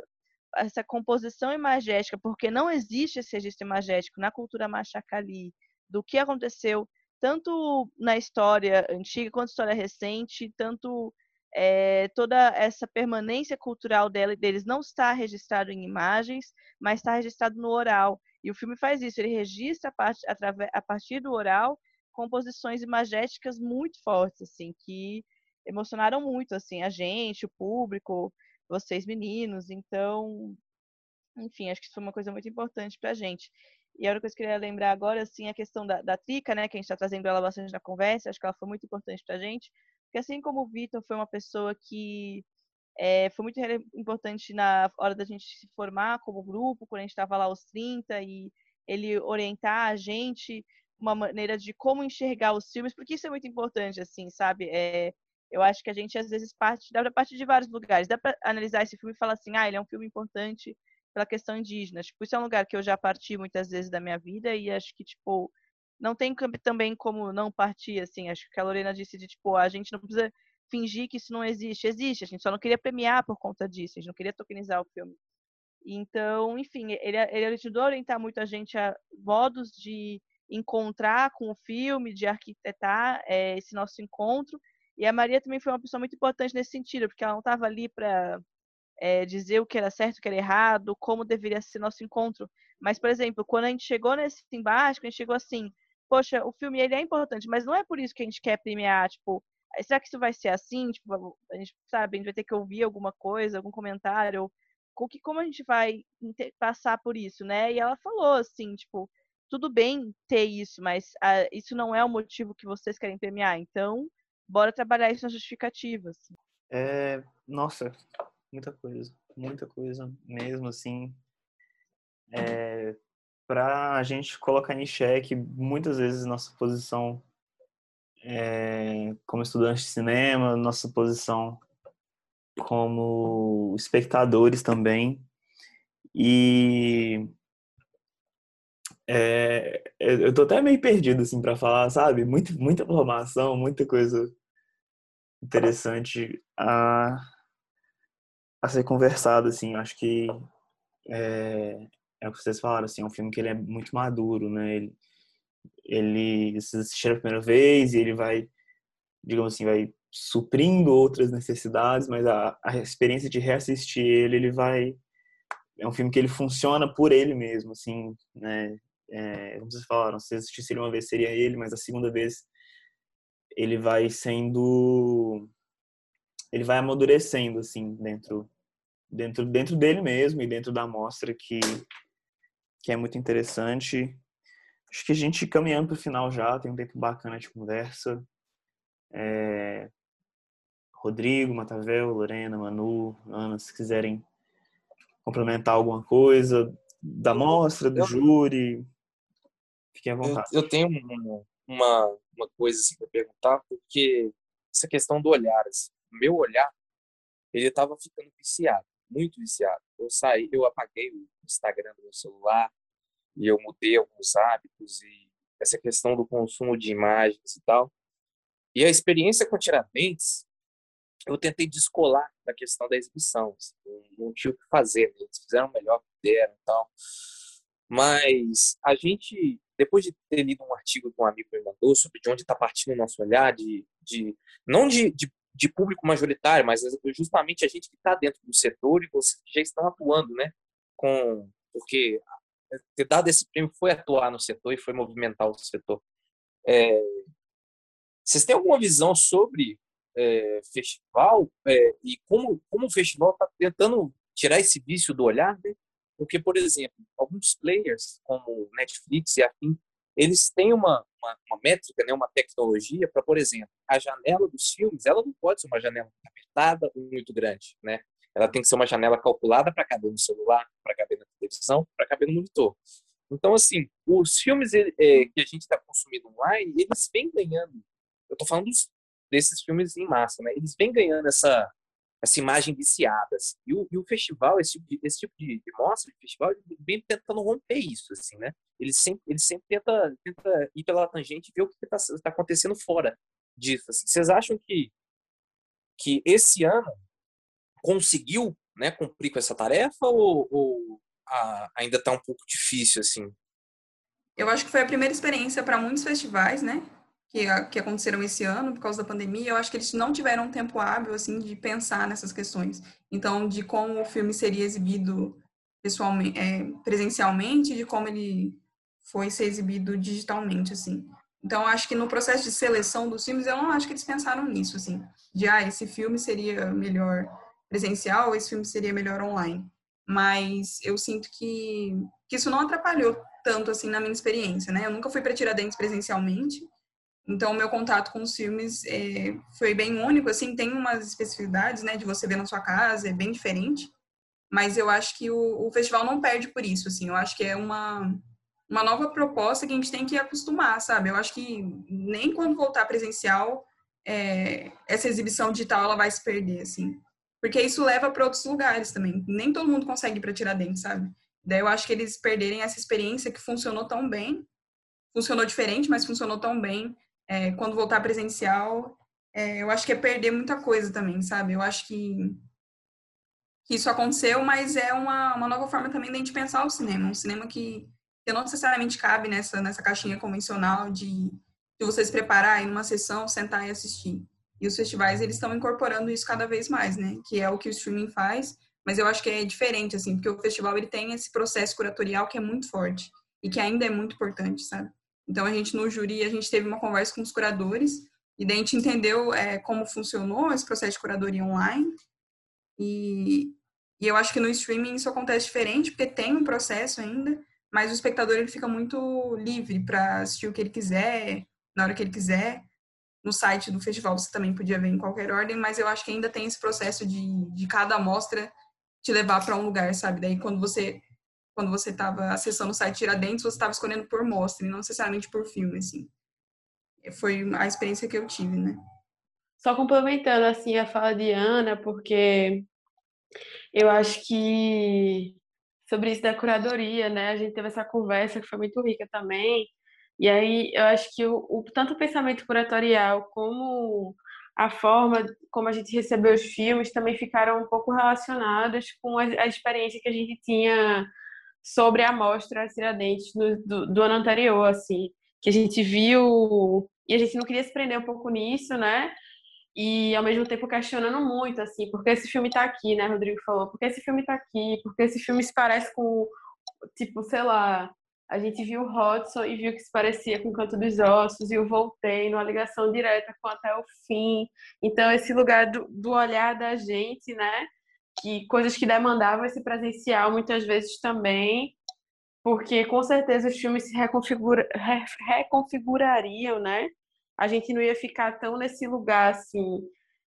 essa composição imagética, porque não existe esse registro imagético na cultura machacali do que aconteceu tanto na história antiga quanto história recente, tanto é, toda essa permanência cultural dela, deles não está registrado em imagens, mas está registrado no oral. E o filme faz isso, ele registra a, part, a partir do oral composições imagéticas muito fortes, assim, que emocionaram muito, assim, a gente, o público, vocês meninos. Então, enfim, acho que isso foi uma coisa muito importante para a gente. E a outra coisa que eu queria lembrar agora, assim, é a questão da, da Trica, né, que a gente está trazendo ela bastante na conversa, acho que ela foi muito importante para a gente, porque assim como o Vitor foi uma pessoa que é, foi muito importante na hora da gente se formar como grupo, quando a gente estava lá aos 30, e ele orientar a gente uma maneira de como enxergar os filmes, porque isso é muito importante, assim, sabe? É, eu acho que a gente às vezes parte, dá para partir de vários lugares, dá para analisar esse filme e falar assim, ah, ele é um filme importante pela questão indígena. Tipo, isso é um lugar que eu já parti muitas vezes da minha vida e acho que, tipo, não tem também como não partir, assim. Acho que a Lorena disse de, tipo, a gente não precisa fingir que isso não existe. Existe, a gente só não queria premiar por conta disso, a gente não queria tokenizar o filme. Então, enfim, ele, ele ajudou a orientar muito a gente a modos de encontrar com o filme, de arquitetar é, esse nosso encontro. E a Maria também foi uma pessoa muito importante nesse sentido, porque ela não estava ali para é, dizer o que era certo, o que era errado, como deveria ser nosso encontro. Mas, por exemplo, quando a gente chegou nesse embaixo, a gente chegou assim, poxa, o filme ele é importante, mas não é por isso que a gente quer premiar, tipo, será que isso vai ser assim? Tipo, a gente sabe, a gente vai ter que ouvir alguma coisa, algum comentário, ou que, como a gente vai passar por isso, né? E ela falou assim, tipo, tudo bem ter isso, mas ah, isso não é o motivo que vocês querem premiar, então bora trabalhar isso nas justificativas. É, nossa, muita coisa, muita coisa mesmo, assim. É, para a gente colocar em xeque muitas vezes nossa posição é, como estudante de cinema, nossa posição como espectadores também. E é, eu tô até meio perdido, assim, para falar, sabe? Muito, muita informação, muita coisa interessante a, a ser conversado, assim. Acho que é, é o que vocês falaram, assim, é um filme que ele é muito maduro, né? Ele, ele vocês assistiram a primeira vez e ele vai, digamos assim, vai suprindo outras necessidades, mas a, a experiência de reassistir ele, ele vai é um filme que ele funciona por ele mesmo, assim, né? É, como vocês falaram, se assistisse ele uma vez seria ele, mas a segunda vez ele vai sendo ele vai amadurecendo assim dentro dentro dentro dele mesmo e dentro da mostra que que é muito interessante. Acho que a gente caminhando para o final já tem um tempo bacana de conversa. É... Rodrigo Matavel Lorena Manu Ana se quiserem complementar alguma coisa da mostra do júri fiquem à vontade eu, eu tenho uma, uma coisa assim para perguntar porque essa questão do olhar assim, meu olhar, ele estava ficando viciado, muito viciado. Eu saí, eu apaguei o Instagram do meu celular e eu mudei alguns hábitos e essa questão do consumo de imagens e tal. E a experiência com Tiradentes, eu tentei descolar da questão da exibição. Assim, não tinha o que fazer, né? eles fizeram o melhor que puderam e tal. Mas a gente, depois de ter lido um artigo que um amigo me mandou sobre de onde está partindo o nosso olhar, de, de não de, de de público majoritário, mas justamente a gente que está dentro do setor e vocês já estão atuando, né? Com, porque ter dado esse prêmio foi atuar no setor e foi movimentar o setor. É, vocês têm alguma visão sobre é, festival é, e como, como o festival está tentando tirar esse vício do olhar? Né? Porque, por exemplo, alguns players, como Netflix e afim, eles têm uma, uma, uma métrica, né, uma tecnologia para, por exemplo, a janela dos filmes, ela não pode ser uma janela apertada ou muito grande, né? Ela tem que ser uma janela calculada para caber no celular, para caber na televisão, para caber no monitor. Então, assim, os filmes é, que a gente está consumindo online, eles vêm ganhando. Eu estou falando dos, desses filmes em massa, né? Eles vêm ganhando essa essa imagem viciada. Assim. E, o, e o festival, esse tipo, de, esse tipo de, de mostra de festival, vem tentando romper isso, assim, né? Ele sempre, ele sempre tenta, tenta ir pela tangente e ver o que está tá acontecendo fora disso. Assim. Vocês acham que, que esse ano conseguiu né, cumprir com essa tarefa ou, ou a, ainda está um pouco difícil, assim? Eu acho que foi a primeira experiência para muitos festivais, né? Que, que aconteceram esse ano por causa da pandemia, eu acho que eles não tiveram um tempo hábil assim de pensar nessas questões. Então, de como o filme seria exibido pessoalmente, é, presencialmente, de como ele foi ser exibido digitalmente, assim. Então, acho que no processo de seleção dos filmes, eu não acho que eles pensaram nisso, assim, de ah, esse filme seria melhor presencial, esse filme seria melhor online. Mas eu sinto que, que isso não atrapalhou tanto assim na minha experiência, né? Eu nunca fui para Tiradentes presencialmente, então, o meu contato com os filmes é, foi bem único, assim, tem umas especificidades, né, de você ver na sua casa, é bem diferente, mas eu acho que o, o festival não perde por isso, assim, eu acho que é uma, uma nova proposta que a gente tem que acostumar, sabe? Eu acho que nem quando voltar presencial, é, essa exibição digital, ela vai se perder, assim, porque isso leva para outros lugares também, nem todo mundo consegue ir para Tiradentes, sabe? Daí eu acho que eles perderem essa experiência que funcionou tão bem, funcionou diferente, mas funcionou tão bem é, quando voltar presencial, é, eu acho que é perder muita coisa também, sabe? Eu acho que, que isso aconteceu, mas é uma, uma nova forma também da gente pensar o cinema. Um cinema que, que não necessariamente cabe nessa, nessa caixinha convencional de, de você se preparar, ir numa sessão, sentar e assistir. E os festivais, eles estão incorporando isso cada vez mais, né? Que é o que o streaming faz, mas eu acho que é diferente, assim, porque o festival, ele tem esse processo curatorial que é muito forte e que ainda é muito importante, sabe? Então, a gente, no júri, a gente teve uma conversa com os curadores, e daí a gente entendeu é, como funcionou esse processo de curadoria online. E, e eu acho que no streaming isso acontece diferente, porque tem um processo ainda, mas o espectador ele fica muito livre para assistir o que ele quiser, na hora que ele quiser. No site do festival você também podia ver em qualquer ordem, mas eu acho que ainda tem esse processo de, de cada amostra te levar para um lugar, sabe? Daí quando você quando você estava acessando o site Tiradentes, você estava escolhendo por mostra e não necessariamente por filme, assim. Foi a experiência que eu tive, né? Só complementando, assim, a fala de Ana, porque eu acho que sobre isso da curadoria, né? A gente teve essa conversa que foi muito rica também. E aí eu acho que o, o tanto o pensamento curatorial como a forma como a gente recebeu os filmes também ficaram um pouco relacionados com a, a experiência que a gente tinha sobre a mostra Tiradentes do, do, do ano anterior, assim, que a gente viu e a gente não queria se prender um pouco nisso, né? E ao mesmo tempo questionando muito, assim, porque esse filme tá aqui, né? Rodrigo falou, porque esse filme tá aqui, porque esse filme se parece com, tipo, sei lá, a gente viu o Hodgson e viu que se parecia com o Canto dos Ossos, e eu voltei numa ligação direta com Até o Fim. Então, esse lugar do, do olhar da gente, né? Que coisas que demandavam esse presencial muitas vezes também, porque com certeza os filmes se reconfigura, re, reconfigurariam, né? A gente não ia ficar tão nesse lugar assim,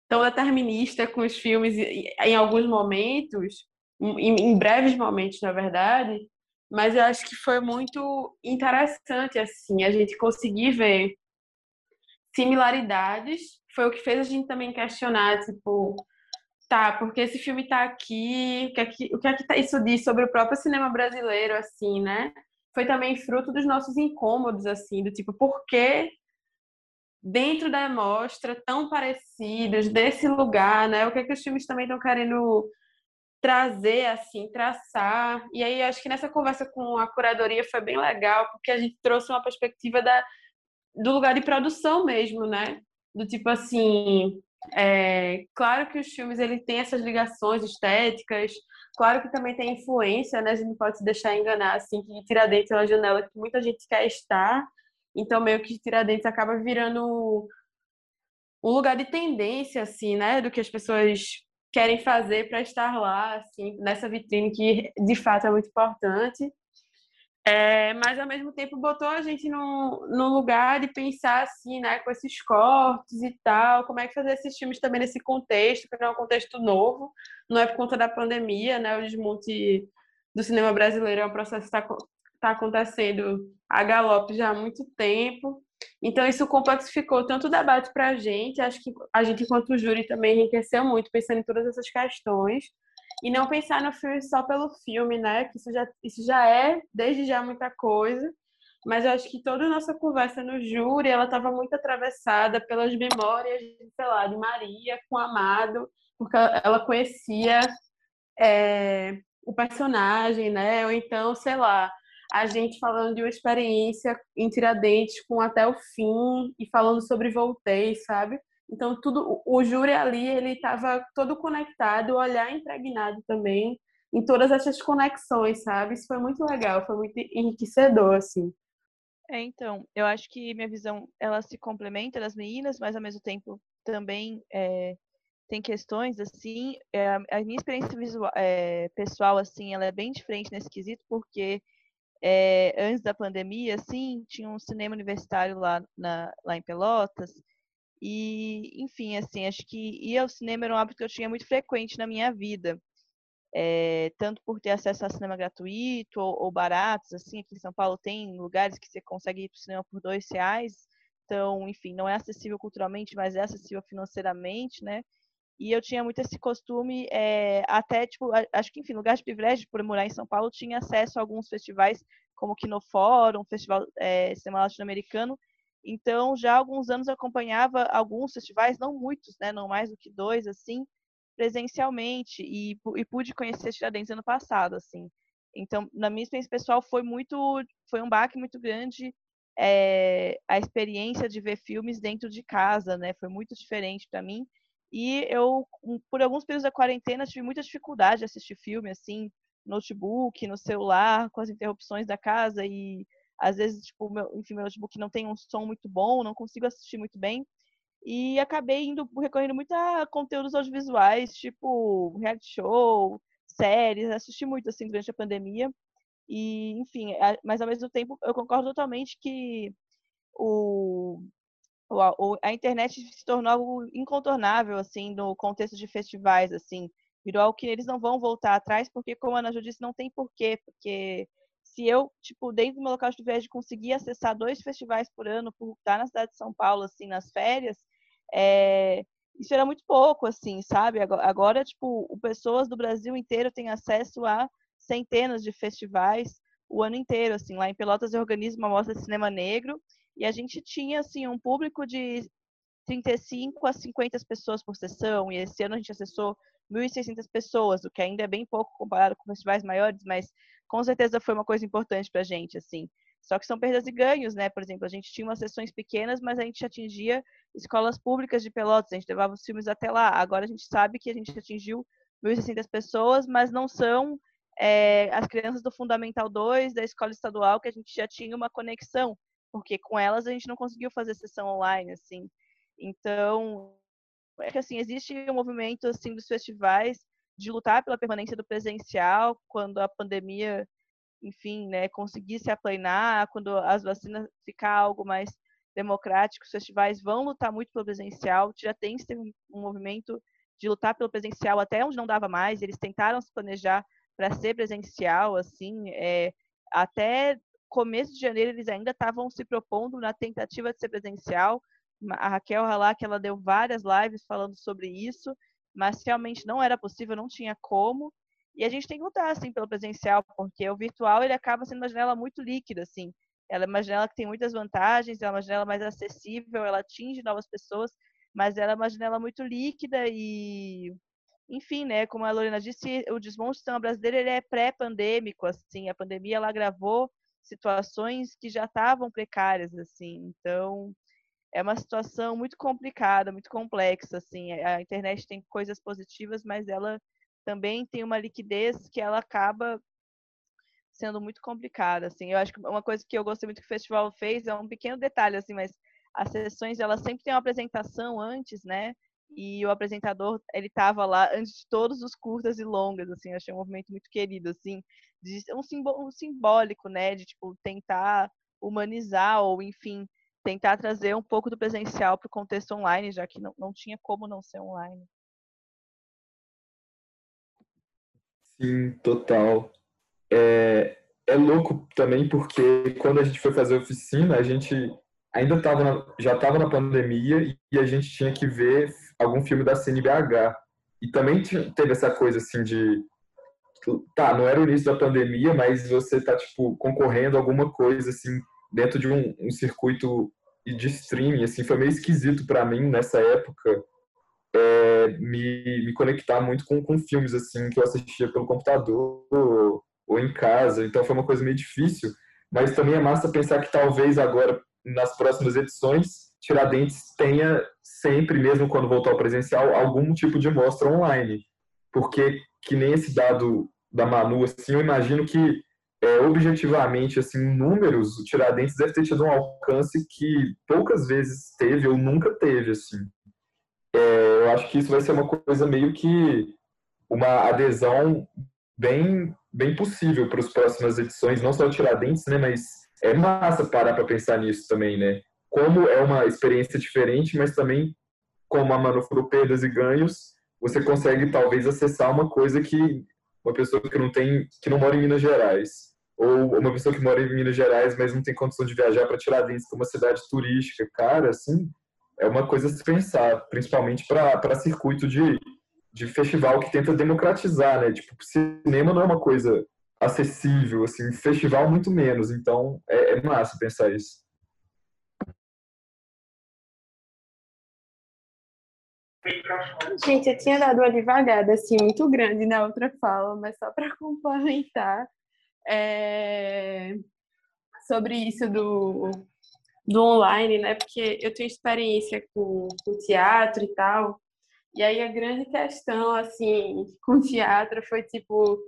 tão determinista com os filmes em alguns momentos, em, em breves momentos, na verdade, mas eu acho que foi muito interessante assim a gente conseguir ver similaridades foi o que fez a gente também questionar tipo tá porque esse filme tá aqui o que é que, o que, é que tá, isso diz sobre o próprio cinema brasileiro assim né foi também fruto dos nossos incômodos assim do tipo por que dentro da mostra tão parecidos desse lugar né o que é que os filmes também estão querendo trazer, assim, traçar. E aí, acho que nessa conversa com a curadoria foi bem legal, porque a gente trouxe uma perspectiva da, do lugar de produção mesmo, né? Do tipo assim, é, claro que os filmes ele tem essas ligações estéticas, claro que também tem influência, né? A gente não pode se deixar enganar, assim, que Tiradentes é uma janela que muita gente quer estar, então meio que Tiradentes acaba virando um lugar de tendência, assim, né? Do que as pessoas querem fazer para estar lá, assim, nessa vitrine que de fato é muito importante. É, mas ao mesmo tempo botou a gente no, no lugar de pensar assim, né, com esses cortes e tal, como é que fazer esses filmes também nesse contexto, que não é um contexto novo, não é por conta da pandemia, né, o desmonte do cinema brasileiro é um processo que está tá acontecendo a galope já há muito tempo. Então, isso complexificou tanto o debate para a gente, acho que a gente, enquanto júri, também enriqueceu muito pensando em todas essas questões, e não pensar no filme só pelo filme, né? Que isso já, isso já é, desde já, muita coisa, mas eu acho que toda a nossa conversa no júri, ela estava muito atravessada pelas memórias, sei lá, de Maria com Amado, porque ela conhecia é, o personagem, né? Ou então, sei lá, a gente falando de uma experiência em Tiradentes com até o fim e falando sobre voltei, sabe? Então tudo o júri ali ele estava todo conectado, o olhar impregnado também em todas essas conexões, sabe? Isso foi muito legal, foi muito enriquecedor assim. É, então, eu acho que minha visão ela se complementa das meninas, mas ao mesmo tempo também é, tem questões assim. É, a minha experiência visual, é, pessoal assim, ela é bem diferente nesse quesito porque é, antes da pandemia, assim, tinha um cinema universitário lá, na, lá em Pelotas. E, enfim, assim, acho que ir ao cinema era um hábito que eu tinha muito frequente na minha vida. É, tanto por ter acesso a cinema gratuito ou, ou, baratos, assim, aqui em São Paulo tem lugares que você consegue ir para o cinema por dois reais. Então, enfim, não é acessível culturalmente, mas é acessível financeiramente, né? E eu tinha muito esse costume, é, até, tipo, acho que, enfim, lugar de privilégio, por morar em São Paulo, tinha acesso a alguns festivais, como o Fórum, Festival é, Cinema Latino-Americano. Então, já há alguns anos acompanhava alguns festivais, não muitos, né, não mais do que dois, assim, presencialmente, e, e pude conhecer Tiradentes ano passado, assim. Então, na minha experiência pessoal, foi muito, foi um baque muito grande é, a experiência de ver filmes dentro de casa, né? Foi muito diferente para mim. E eu, por alguns períodos da quarentena, tive muita dificuldade de assistir filme, assim, notebook, no celular, com as interrupções da casa e às vezes, tipo, meu, enfim, meu notebook não tem um som muito bom, não consigo assistir muito bem. E acabei indo recorrendo muito a conteúdos audiovisuais, tipo reality show, séries, assisti muito assim durante a pandemia. E, enfim, mas ao mesmo tempo eu concordo totalmente que o a internet se tornou algo incontornável, assim, no contexto de festivais, assim. Virou algo que eles não vão voltar atrás, porque, como a Ana Ju disse, não tem porquê, porque se eu, tipo, dentro do meu local de privilégio, conseguir acessar dois festivais por ano, por estar na cidade de São Paulo, assim, nas férias, é... isso era muito pouco, assim, sabe? Agora, tipo, pessoas do Brasil inteiro têm acesso a centenas de festivais o ano inteiro, assim, lá em Pelotas eu organizo uma mostra de cinema negro e a gente tinha assim um público de 35 a 50 pessoas por sessão e esse ano a gente acessou 1.600 pessoas, o que ainda é bem pouco comparado com festivais maiores, mas com certeza foi uma coisa importante para a gente, assim. Só que são perdas e ganhos, né? Por exemplo, a gente tinha umas sessões pequenas, mas a gente atingia escolas públicas de Pelotas, a gente levava os filmes até lá. Agora a gente sabe que a gente atingiu 1.600 pessoas, mas não são é, as crianças do Fundamental 2, da escola estadual, que a gente já tinha uma conexão, porque com elas a gente não conseguiu fazer sessão online, assim. Então, é que assim, existe um movimento assim dos festivais de lutar pela permanência do presencial quando a pandemia enfim, né, conseguir se aplanar, quando as vacinas ficar algo mais democrático, os festivais vão lutar muito pelo presencial. Já tem um movimento de lutar pelo presencial até onde não dava mais. Eles tentaram se planejar para ser presencial, assim, é, até começo de janeiro eles ainda estavam se propondo na tentativa de ser presencial. A Raquel que ela deu várias lives falando sobre isso, mas realmente não era possível, não tinha como. E a gente tem que lutar, assim, pelo presencial, porque o virtual, ele acaba sendo uma janela muito líquida, assim. Ela é uma janela que tem muitas vantagens, ela é uma janela mais acessível, ela atinge novas pessoas, mas ela é uma janela muito líquida e... Enfim, né, como a Lorena disse, o desmonte do sistema brasileiro, ele é pré-pandêmico, assim. A pandemia, ela agravou situações que já estavam precárias, assim. Então, é uma situação muito complicada, muito complexa, assim. A internet tem coisas positivas, mas ela também tem uma liquidez que ela acaba sendo muito complicada, assim. Eu acho que uma coisa que eu gostei muito que o festival fez é um pequeno detalhe, assim, mas as sessões, elas sempre têm uma apresentação antes, né? E o apresentador, ele estava lá antes de todos os curtas e longas, assim. Eu achei um movimento muito querido, assim. De um, simbó um simbólico, né? De, tipo, tentar humanizar ou, enfim, tentar trazer um pouco do presencial para o contexto online, já que não, não tinha como não ser online. Sim, total. É, é louco também porque quando a gente foi fazer a oficina, a gente ainda tava já estava na pandemia e a gente tinha que ver algum filme da CNBH. E também teve essa coisa assim de tá, não era o início da pandemia, mas você tá tipo concorrendo a alguma coisa assim dentro de um, um circuito de streaming, assim, foi meio esquisito para mim nessa época é, me, me conectar muito com, com filmes assim que eu assistia pelo computador ou, ou em casa. Então foi uma coisa meio difícil. Mas também é massa pensar que talvez agora, nas próximas edições, Tiradentes tenha sempre, mesmo quando voltar ao presencial, algum tipo de mostra online. Porque, que nem esse dado da Manu, assim, eu imagino que, é, objetivamente, assim, números, o Tiradentes deve ter tido um alcance que poucas vezes teve ou nunca teve, assim é, eu acho que isso vai ser uma coisa meio que uma adesão bem, bem possível para as próximas edições, não só o Tiradentes, né, mas é massa parar para pensar nisso também, né? Como é uma experiência diferente, mas também, como a Manu falou, perdas e ganhos, você consegue talvez acessar uma coisa que uma pessoa que não tem, que não mora em Minas Gerais, ou uma pessoa que mora em Minas Gerais, mas não tem condição de viajar para Tiradentes, que é uma cidade turística, cara, assim, é uma coisa a se pensar, principalmente para circuito de, de festival que tenta democratizar, né? Tipo, cinema não é uma coisa acessível, assim, festival muito menos. Então, é, é massa pensar isso. Gente, eu tinha dado uma devagada, assim, muito grande na outra fala, mas só para [LAUGHS] complementar é... sobre isso do do online, né? Porque eu tenho experiência com, com teatro e tal. E aí a grande questão, assim, [LAUGHS] com teatro foi tipo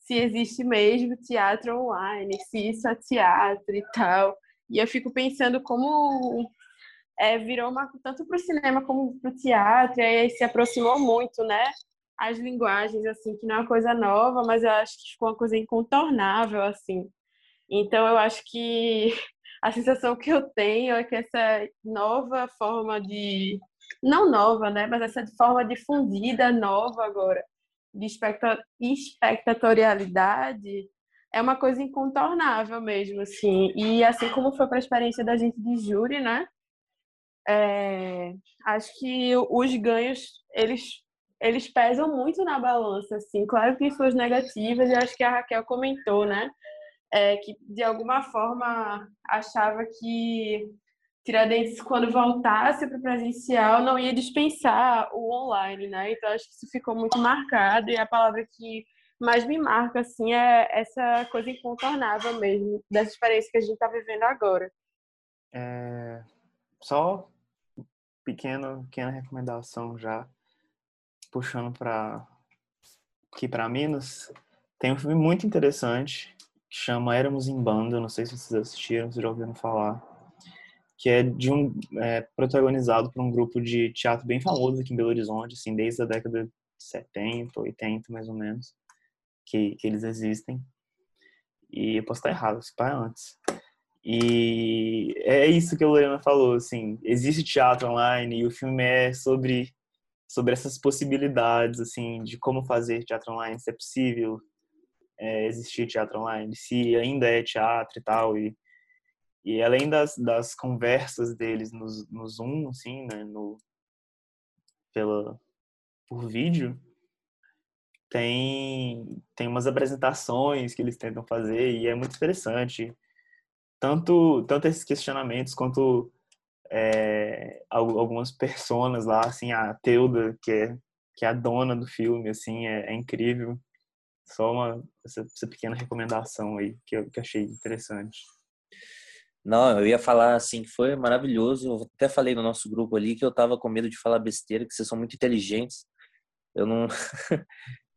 se existe mesmo teatro online, se isso é teatro e tal. E eu fico pensando como é, virou uma, tanto para o cinema como para o teatro, e aí se aproximou muito, né? As linguagens, assim, que não é uma coisa nova, mas eu acho que ficou uma coisa incontornável, assim. Então, eu acho que [LAUGHS] a sensação que eu tenho é que essa nova forma de. Não nova, né? Mas essa forma difundida, nova agora, de espectatorialidade, é uma coisa incontornável mesmo, assim. E assim como foi para a experiência da gente de júri, né? É, acho que os ganhos, eles eles pesam muito na balança, assim. Claro que suas negativas, e acho que a Raquel comentou, né? É, que de alguma forma achava que Tiradentes, quando voltasse para o presencial, não ia dispensar o online, né? Então acho que isso ficou muito marcado e a palavra que mais me marca assim é essa coisa incontornável mesmo dessa experiência que a gente está vivendo agora. É, só pequena pequena recomendação já puxando para aqui para Minas tem um filme muito interessante que chama Éramos em Banda não sei se vocês assistiram se já ouviram falar que é de um é, protagonizado por um grupo de teatro bem famoso aqui em Belo Horizonte assim desde a década de 70 80 mais ou menos que, que eles existem. E eu posso estar errado se pá antes. E é isso que a Lorena falou, assim, existe teatro online e o filme é sobre sobre essas possibilidades, assim, de como fazer teatro online, se é possível é, existir teatro online, se ainda é teatro e tal, e, e além das, das conversas deles no, no Zoom, assim, né, no, pela, por vídeo, tem, tem umas apresentações que eles tentam fazer e é muito interessante tanto, tanto esses questionamentos quanto é, algumas personas lá, assim, a Teuda, que é, que é a dona do filme, assim, é, é incrível. Só uma, essa, essa, pequena recomendação aí que eu, que achei interessante. Não, eu ia falar assim que foi maravilhoso. Eu até falei no nosso grupo ali que eu tava com medo de falar besteira, que vocês são muito inteligentes. Eu não. [LAUGHS]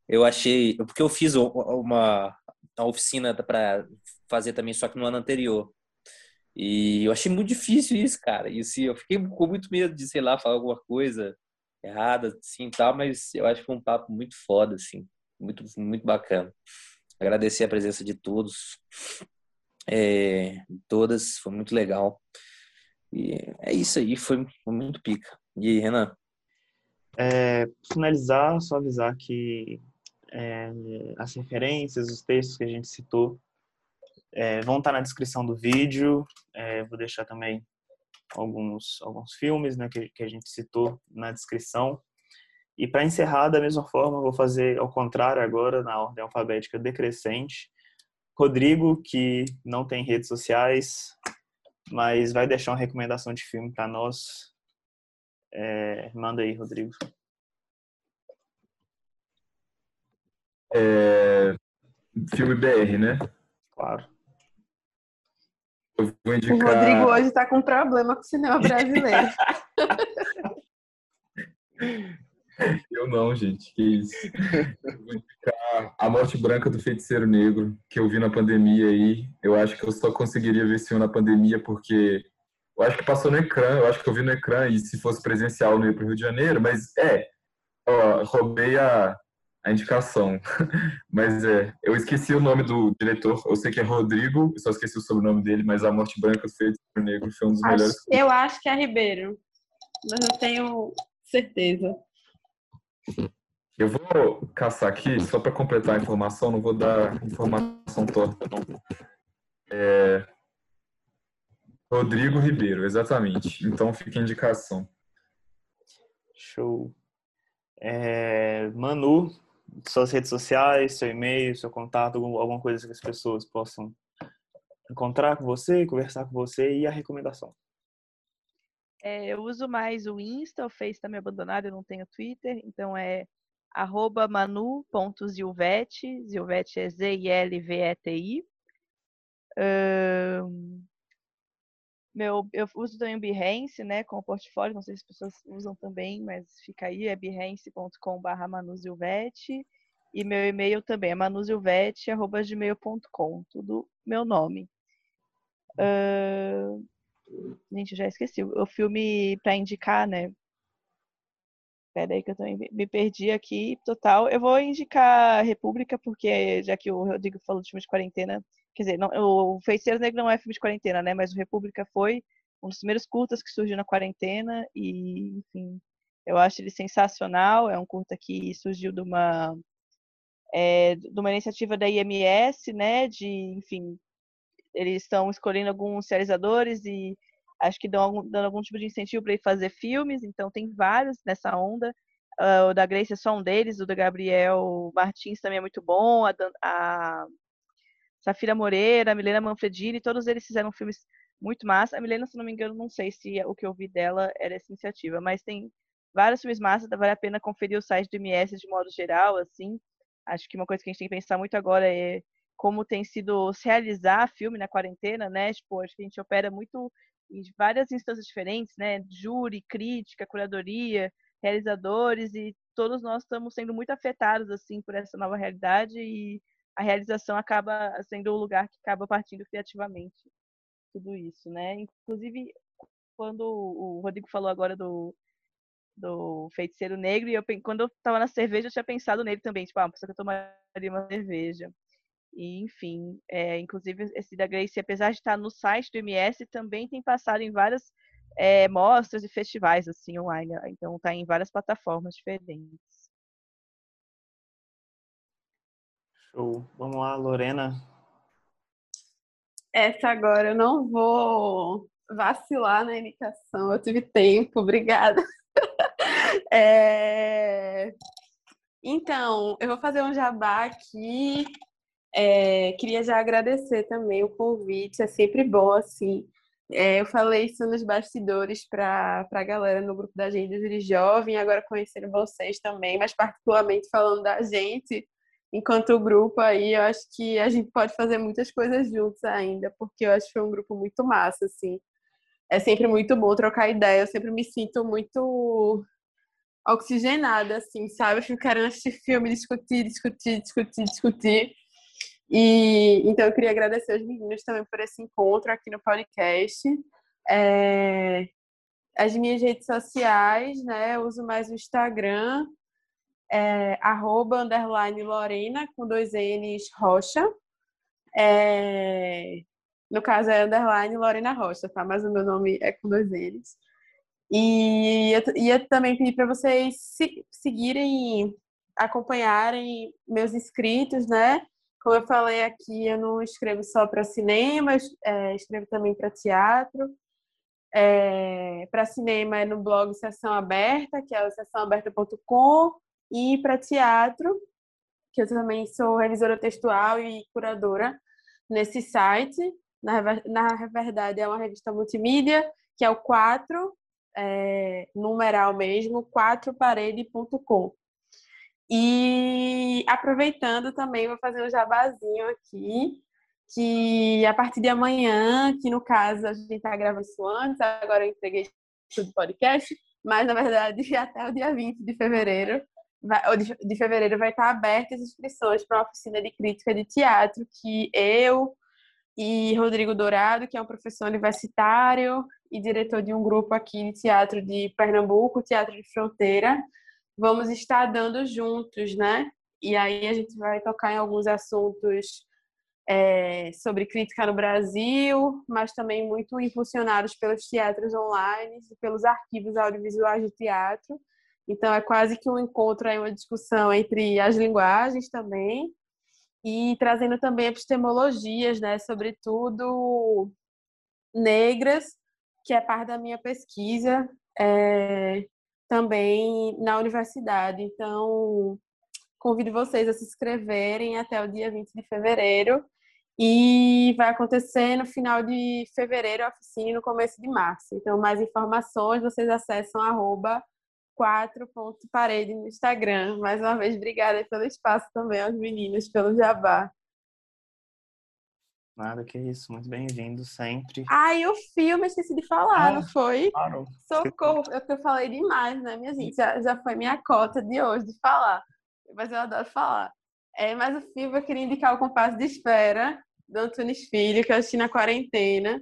eu achei. Porque eu fiz uma, uma oficina para fazer também, só que no ano anterior. E eu achei muito difícil isso, cara. E assim, eu fiquei com muito medo de, sei lá, falar alguma coisa errada, assim, tal, mas eu acho que foi um papo muito foda, assim, muito, muito bacana. Agradecer a presença de todos, é, todas, foi muito legal. E é isso aí, foi, foi muito pica. E Renan? É, finalizar, só avisar que é, as referências, os textos que a gente citou é, vão estar na descrição do vídeo. É, vou deixar também alguns, alguns filmes né, que, que a gente citou na descrição. E para encerrar, da mesma forma, vou fazer ao contrário agora, na ordem alfabética decrescente. Rodrigo, que não tem redes sociais, mas vai deixar uma recomendação de filme para nós. É, manda aí, Rodrigo. É, filme BR, né? Claro. Eu vou indicar... O Rodrigo hoje está com problema com o cinema brasileiro. [LAUGHS] eu não, gente. Que isso. Eu vou indicar A Morte Branca do Feiticeiro Negro, que eu vi na pandemia aí. Eu acho que eu só conseguiria ver esse filme na pandemia porque eu acho que passou no ecrã, eu acho que eu vi no ecrã e se fosse presencial não ia para o Rio de Janeiro, mas é, ó, roubei a, a indicação. [LAUGHS] mas é, eu esqueci o nome do diretor. Eu sei que é Rodrigo, eu só esqueci o sobrenome dele, mas A Morte Branca do Feito Negro foi um dos acho, melhores. Eu acho que é Ribeiro, mas não tenho certeza. [LAUGHS] Eu vou caçar aqui, só para completar a informação, não vou dar informação torta, não. É... Rodrigo Ribeiro, exatamente. Então fica a indicação. Show. É... Manu, suas redes sociais, seu e-mail, seu contato, alguma coisa que as pessoas possam encontrar com você, conversar com você e a recomendação. É, eu uso mais o Insta, o Face está me abandonado, eu não tenho Twitter, então é arroba manu.zilvete, Zilvete é Z-I-L-V-E-T-I. Um, meu, eu uso também o Behance, né, com o portfólio, não sei se as pessoas usam também, mas fica aí, é behance.com.br manuzilvete. E meu e-mail também é manuzilvete.gmail.com, tudo meu nome. Uh, gente, já esqueci. O filme para indicar, né? Pera aí que eu também me perdi aqui, total. Eu vou indicar República, porque já que o Rodrigo falou de filme de quarentena, Quer dizer, não, o Feiticeiro Negro não é filme de quarentena, né? Mas o República foi um dos primeiros curtas que surgiu na quarentena e, enfim, eu acho ele sensacional. É um curta que surgiu de uma é, de uma iniciativa da IMS, né? De, enfim, eles estão escolhendo alguns realizadores e acho que dão algum, dando algum tipo de incentivo para ele fazer filmes. Então tem vários nessa onda. Uh, o da Grace é só um deles, o da Gabriel Martins também é muito bom, a, a Safira Moreira, Milena Manfredini, todos eles fizeram filmes muito massa. A Milena, se não me engano, não sei se o que eu vi dela era essa iniciativa, mas tem vários filmes massa, vale a pena conferir o site do MS de modo geral, assim. Acho que uma coisa que a gente tem que pensar muito agora é como tem sido se realizar filme na quarentena, né? Tipo, acho que a gente opera muito em várias instâncias diferentes, né? Júri, crítica, curadoria, realizadores e todos nós estamos sendo muito afetados assim por essa nova realidade e a realização acaba sendo o lugar que acaba partindo criativamente tudo isso, né? Inclusive quando o Rodrigo falou agora do do Feiticeiro Negro e eu quando eu estava na cerveja eu tinha pensado nele também, tipo, ah, uma pessoa que eu tomaria uma cerveja. E, enfim, é, inclusive esse da Grace, apesar de estar no site do MS, também tem passado em várias é, mostras e festivais assim online. Então está em várias plataformas diferentes. Show. Vamos lá, Lorena. Essa agora eu não vou vacilar na indicação. Eu tive tempo, obrigada. [LAUGHS] É... Então, eu vou fazer um jabá aqui é, queria já agradecer também o convite, é sempre bom, assim. É, eu falei isso nos bastidores para a galera no grupo da gente do Júri Jovem, agora conhecendo vocês também, mas particularmente falando da gente, enquanto grupo aí, eu acho que a gente pode fazer muitas coisas juntos ainda, porque eu acho que foi um grupo muito massa, assim. É sempre muito bom trocar ideia, eu sempre me sinto muito oxigenada, assim, sabe? Eu fico querendo assistir filme, discutir, discutir, discutir, discutir. E então eu queria agradecer aos meninos também por esse encontro aqui no podcast. É, as minhas redes sociais, né? Eu uso mais o Instagram, é, arroba, underline Lorena, com dois N's Rocha. É, no caso é underline Lorena Rocha, tá? Mas o meu nome é com dois N's. E eu ia também pedir para vocês se, seguirem, acompanharem meus inscritos, né? Como eu falei aqui, eu não escrevo só para cinema, é, escrevo também para teatro. É, para cinema é no blog Sessão Aberta, que é o sessãoaberta.com, e para teatro, que eu também sou revisora textual e curadora nesse site. Na, na verdade, é uma revista multimídia, que é o 4, é, numeral mesmo, 4parede.com. E aproveitando também, vou fazer um jabazinho aqui, que a partir de amanhã, que no caso a gente está gravando isso antes, agora eu entreguei tudo podcast, mas na verdade [LAUGHS] até o dia 20 de fevereiro, vai, de, fevereiro vai estar abertas as inscrições para uma oficina de crítica de teatro que eu e Rodrigo Dourado, que é um professor universitário e diretor de um grupo aqui de teatro de Pernambuco, Teatro de Fronteira, vamos estar dando juntos, né? E aí a gente vai tocar em alguns assuntos é, sobre crítica no Brasil, mas também muito impulsionados pelos teatros online e pelos arquivos audiovisuais de teatro. Então é quase que um encontro aí, uma discussão entre as linguagens também e trazendo também epistemologias, né, sobretudo negras, que é parte da minha pesquisa. É, também na universidade. Então, convido vocês a se inscreverem até o dia 20 de fevereiro. E vai acontecer no final de fevereiro, a oficina, no começo de março. Então, mais informações vocês acessam arroba 4.parede no Instagram. Mais uma vez, obrigada pelo espaço também aos meninos, pelo jabá. Nada que isso, muito bem-vindo sempre. Ah, e o filme, esqueci de falar, ah, não foi? Claro. Socorro, é eu, eu falei demais, né, minha gente? Já, já foi minha cota de hoje de falar, mas eu adoro falar. É, mas o filme eu queria indicar o Compasso de Espera, do Antunes Filho, que eu assisti na quarentena.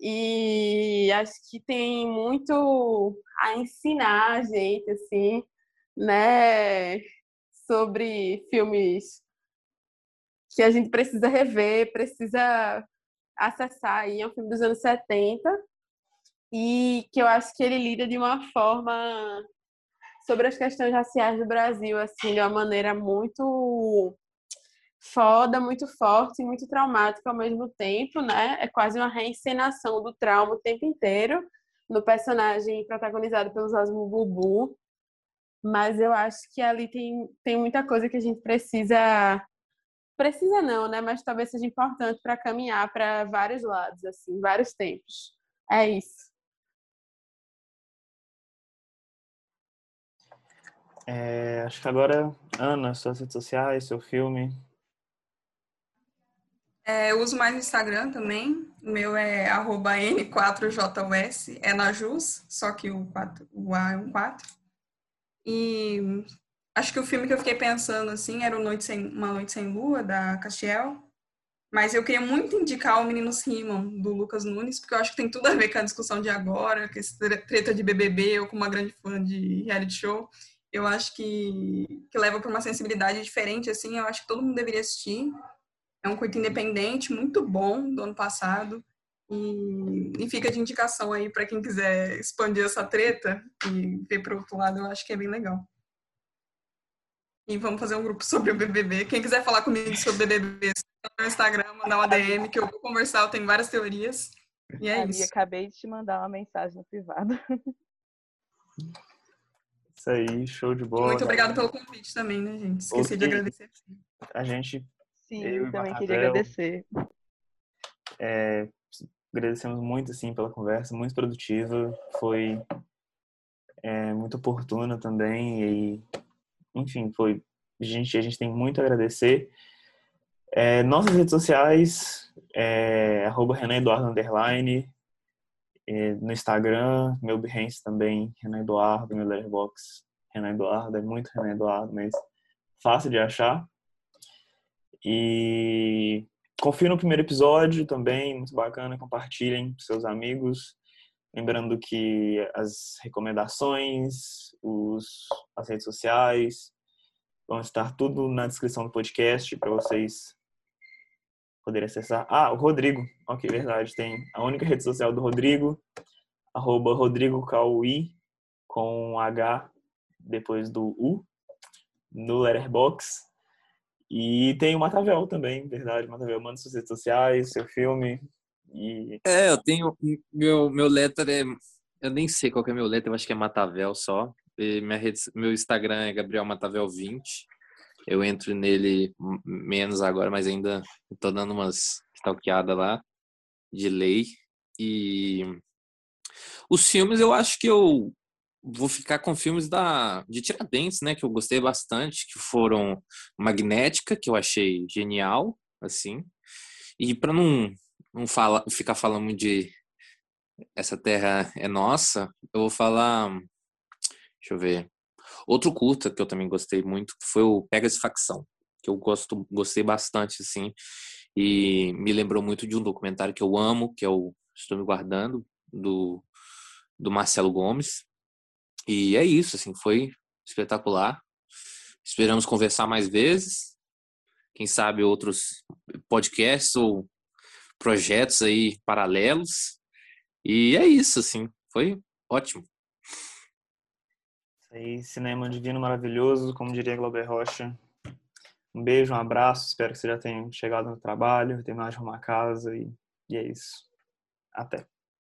E acho que tem muito a ensinar a gente, assim, né, sobre filmes que a gente precisa rever, precisa acessar aí, é um filme dos anos 70 e que eu acho que ele lida de uma forma sobre as questões raciais do Brasil, assim, de uma maneira muito foda, muito forte, muito traumática ao mesmo tempo, né? É quase uma reencenação do trauma o tempo inteiro no personagem protagonizado pelo Osmo Bubu. Mas eu acho que ali tem, tem muita coisa que a gente precisa. Precisa não, né? Mas talvez seja importante para caminhar para vários lados, assim, vários tempos. É isso. É, acho que agora, Ana, suas redes sociais, seu filme. É, eu uso mais o Instagram também. O meu é N4JUS, é na JUS, só que o, 4, o A é um 4. E acho que o filme que eu fiquei pensando assim era Noite Sem, Uma Noite Sem Lua, da Castiel. Mas eu queria muito indicar o Meninos Rimam, do Lucas Nunes, porque eu acho que tem tudo a ver com a discussão de agora, com essa treta de BBB, eu como uma grande fã de reality show. Eu acho que, que leva para uma sensibilidade diferente, assim, eu acho que todo mundo deveria assistir. É um curto independente, muito bom, do ano passado. E, e fica de indicação aí para quem quiser expandir essa treta e ver para o outro lado, eu acho que é bem legal. E vamos fazer um grupo sobre o BBB. Quem quiser falar comigo sobre o BBB, no Instagram, mandar uma DM que eu vou conversar, eu tenho várias teorias. E é Ali, isso. acabei de te mandar uma mensagem no privado. Isso aí, show de bola. Muito obrigada pelo convite também, né, gente? Esqueci de agradecer. A gente Sim, Eu e também queria agradecer. é, agradecemos muito assim pela conversa, muito produtiva, foi é, muito oportuna também e enfim foi a gente a gente tem muito a agradecer. É, nossas redes sociais é, arroba Renan Eduardo underline é, no Instagram meu Behance também Renan Eduardo meu Letterboxd Renan Eduardo é muito Renan Eduardo mas fácil de achar e confira no primeiro episódio também, muito bacana, compartilhem com seus amigos. Lembrando que as recomendações, os, as redes sociais vão estar tudo na descrição do podcast para vocês poderem acessar. Ah, o Rodrigo, ok, verdade, tem a única rede social do Rodrigo, arroba Rodrigo Cauí, com H depois do U, no Letterboxd. E tem o Matavel também, verdade. Matavel, manda suas redes sociais, seu filme. E É, eu tenho. Meu, meu letter é. Eu nem sei qual é meu letter, eu acho que é Matavel só. E minha rede, meu Instagram é Gabriel Matavel20. Eu entro nele menos agora, mas ainda tô dando umas stalkeadas lá de lei. E os filmes eu acho que eu vou ficar com filmes da de Tiradentes, né, que eu gostei bastante, que foram Magnética, que eu achei genial, assim. E para não não fala, ficar falando de essa terra é nossa, eu vou falar, deixa eu ver, outro curta que eu também gostei muito, foi o Pegas Facção, que eu gosto, gostei bastante, assim, e me lembrou muito de um documentário que eu amo, que é o Estou Me Guardando, do, do Marcelo Gomes, e é isso, assim, foi espetacular. Esperamos conversar mais vezes, quem sabe outros podcasts ou projetos aí paralelos. E é isso, assim, foi ótimo. Isso aí, cinema divino, maravilhoso, como diria Glauber Rocha. Um beijo, um abraço, espero que você já tenha chegado no trabalho, terminado de arrumar a casa e, e é isso. Até.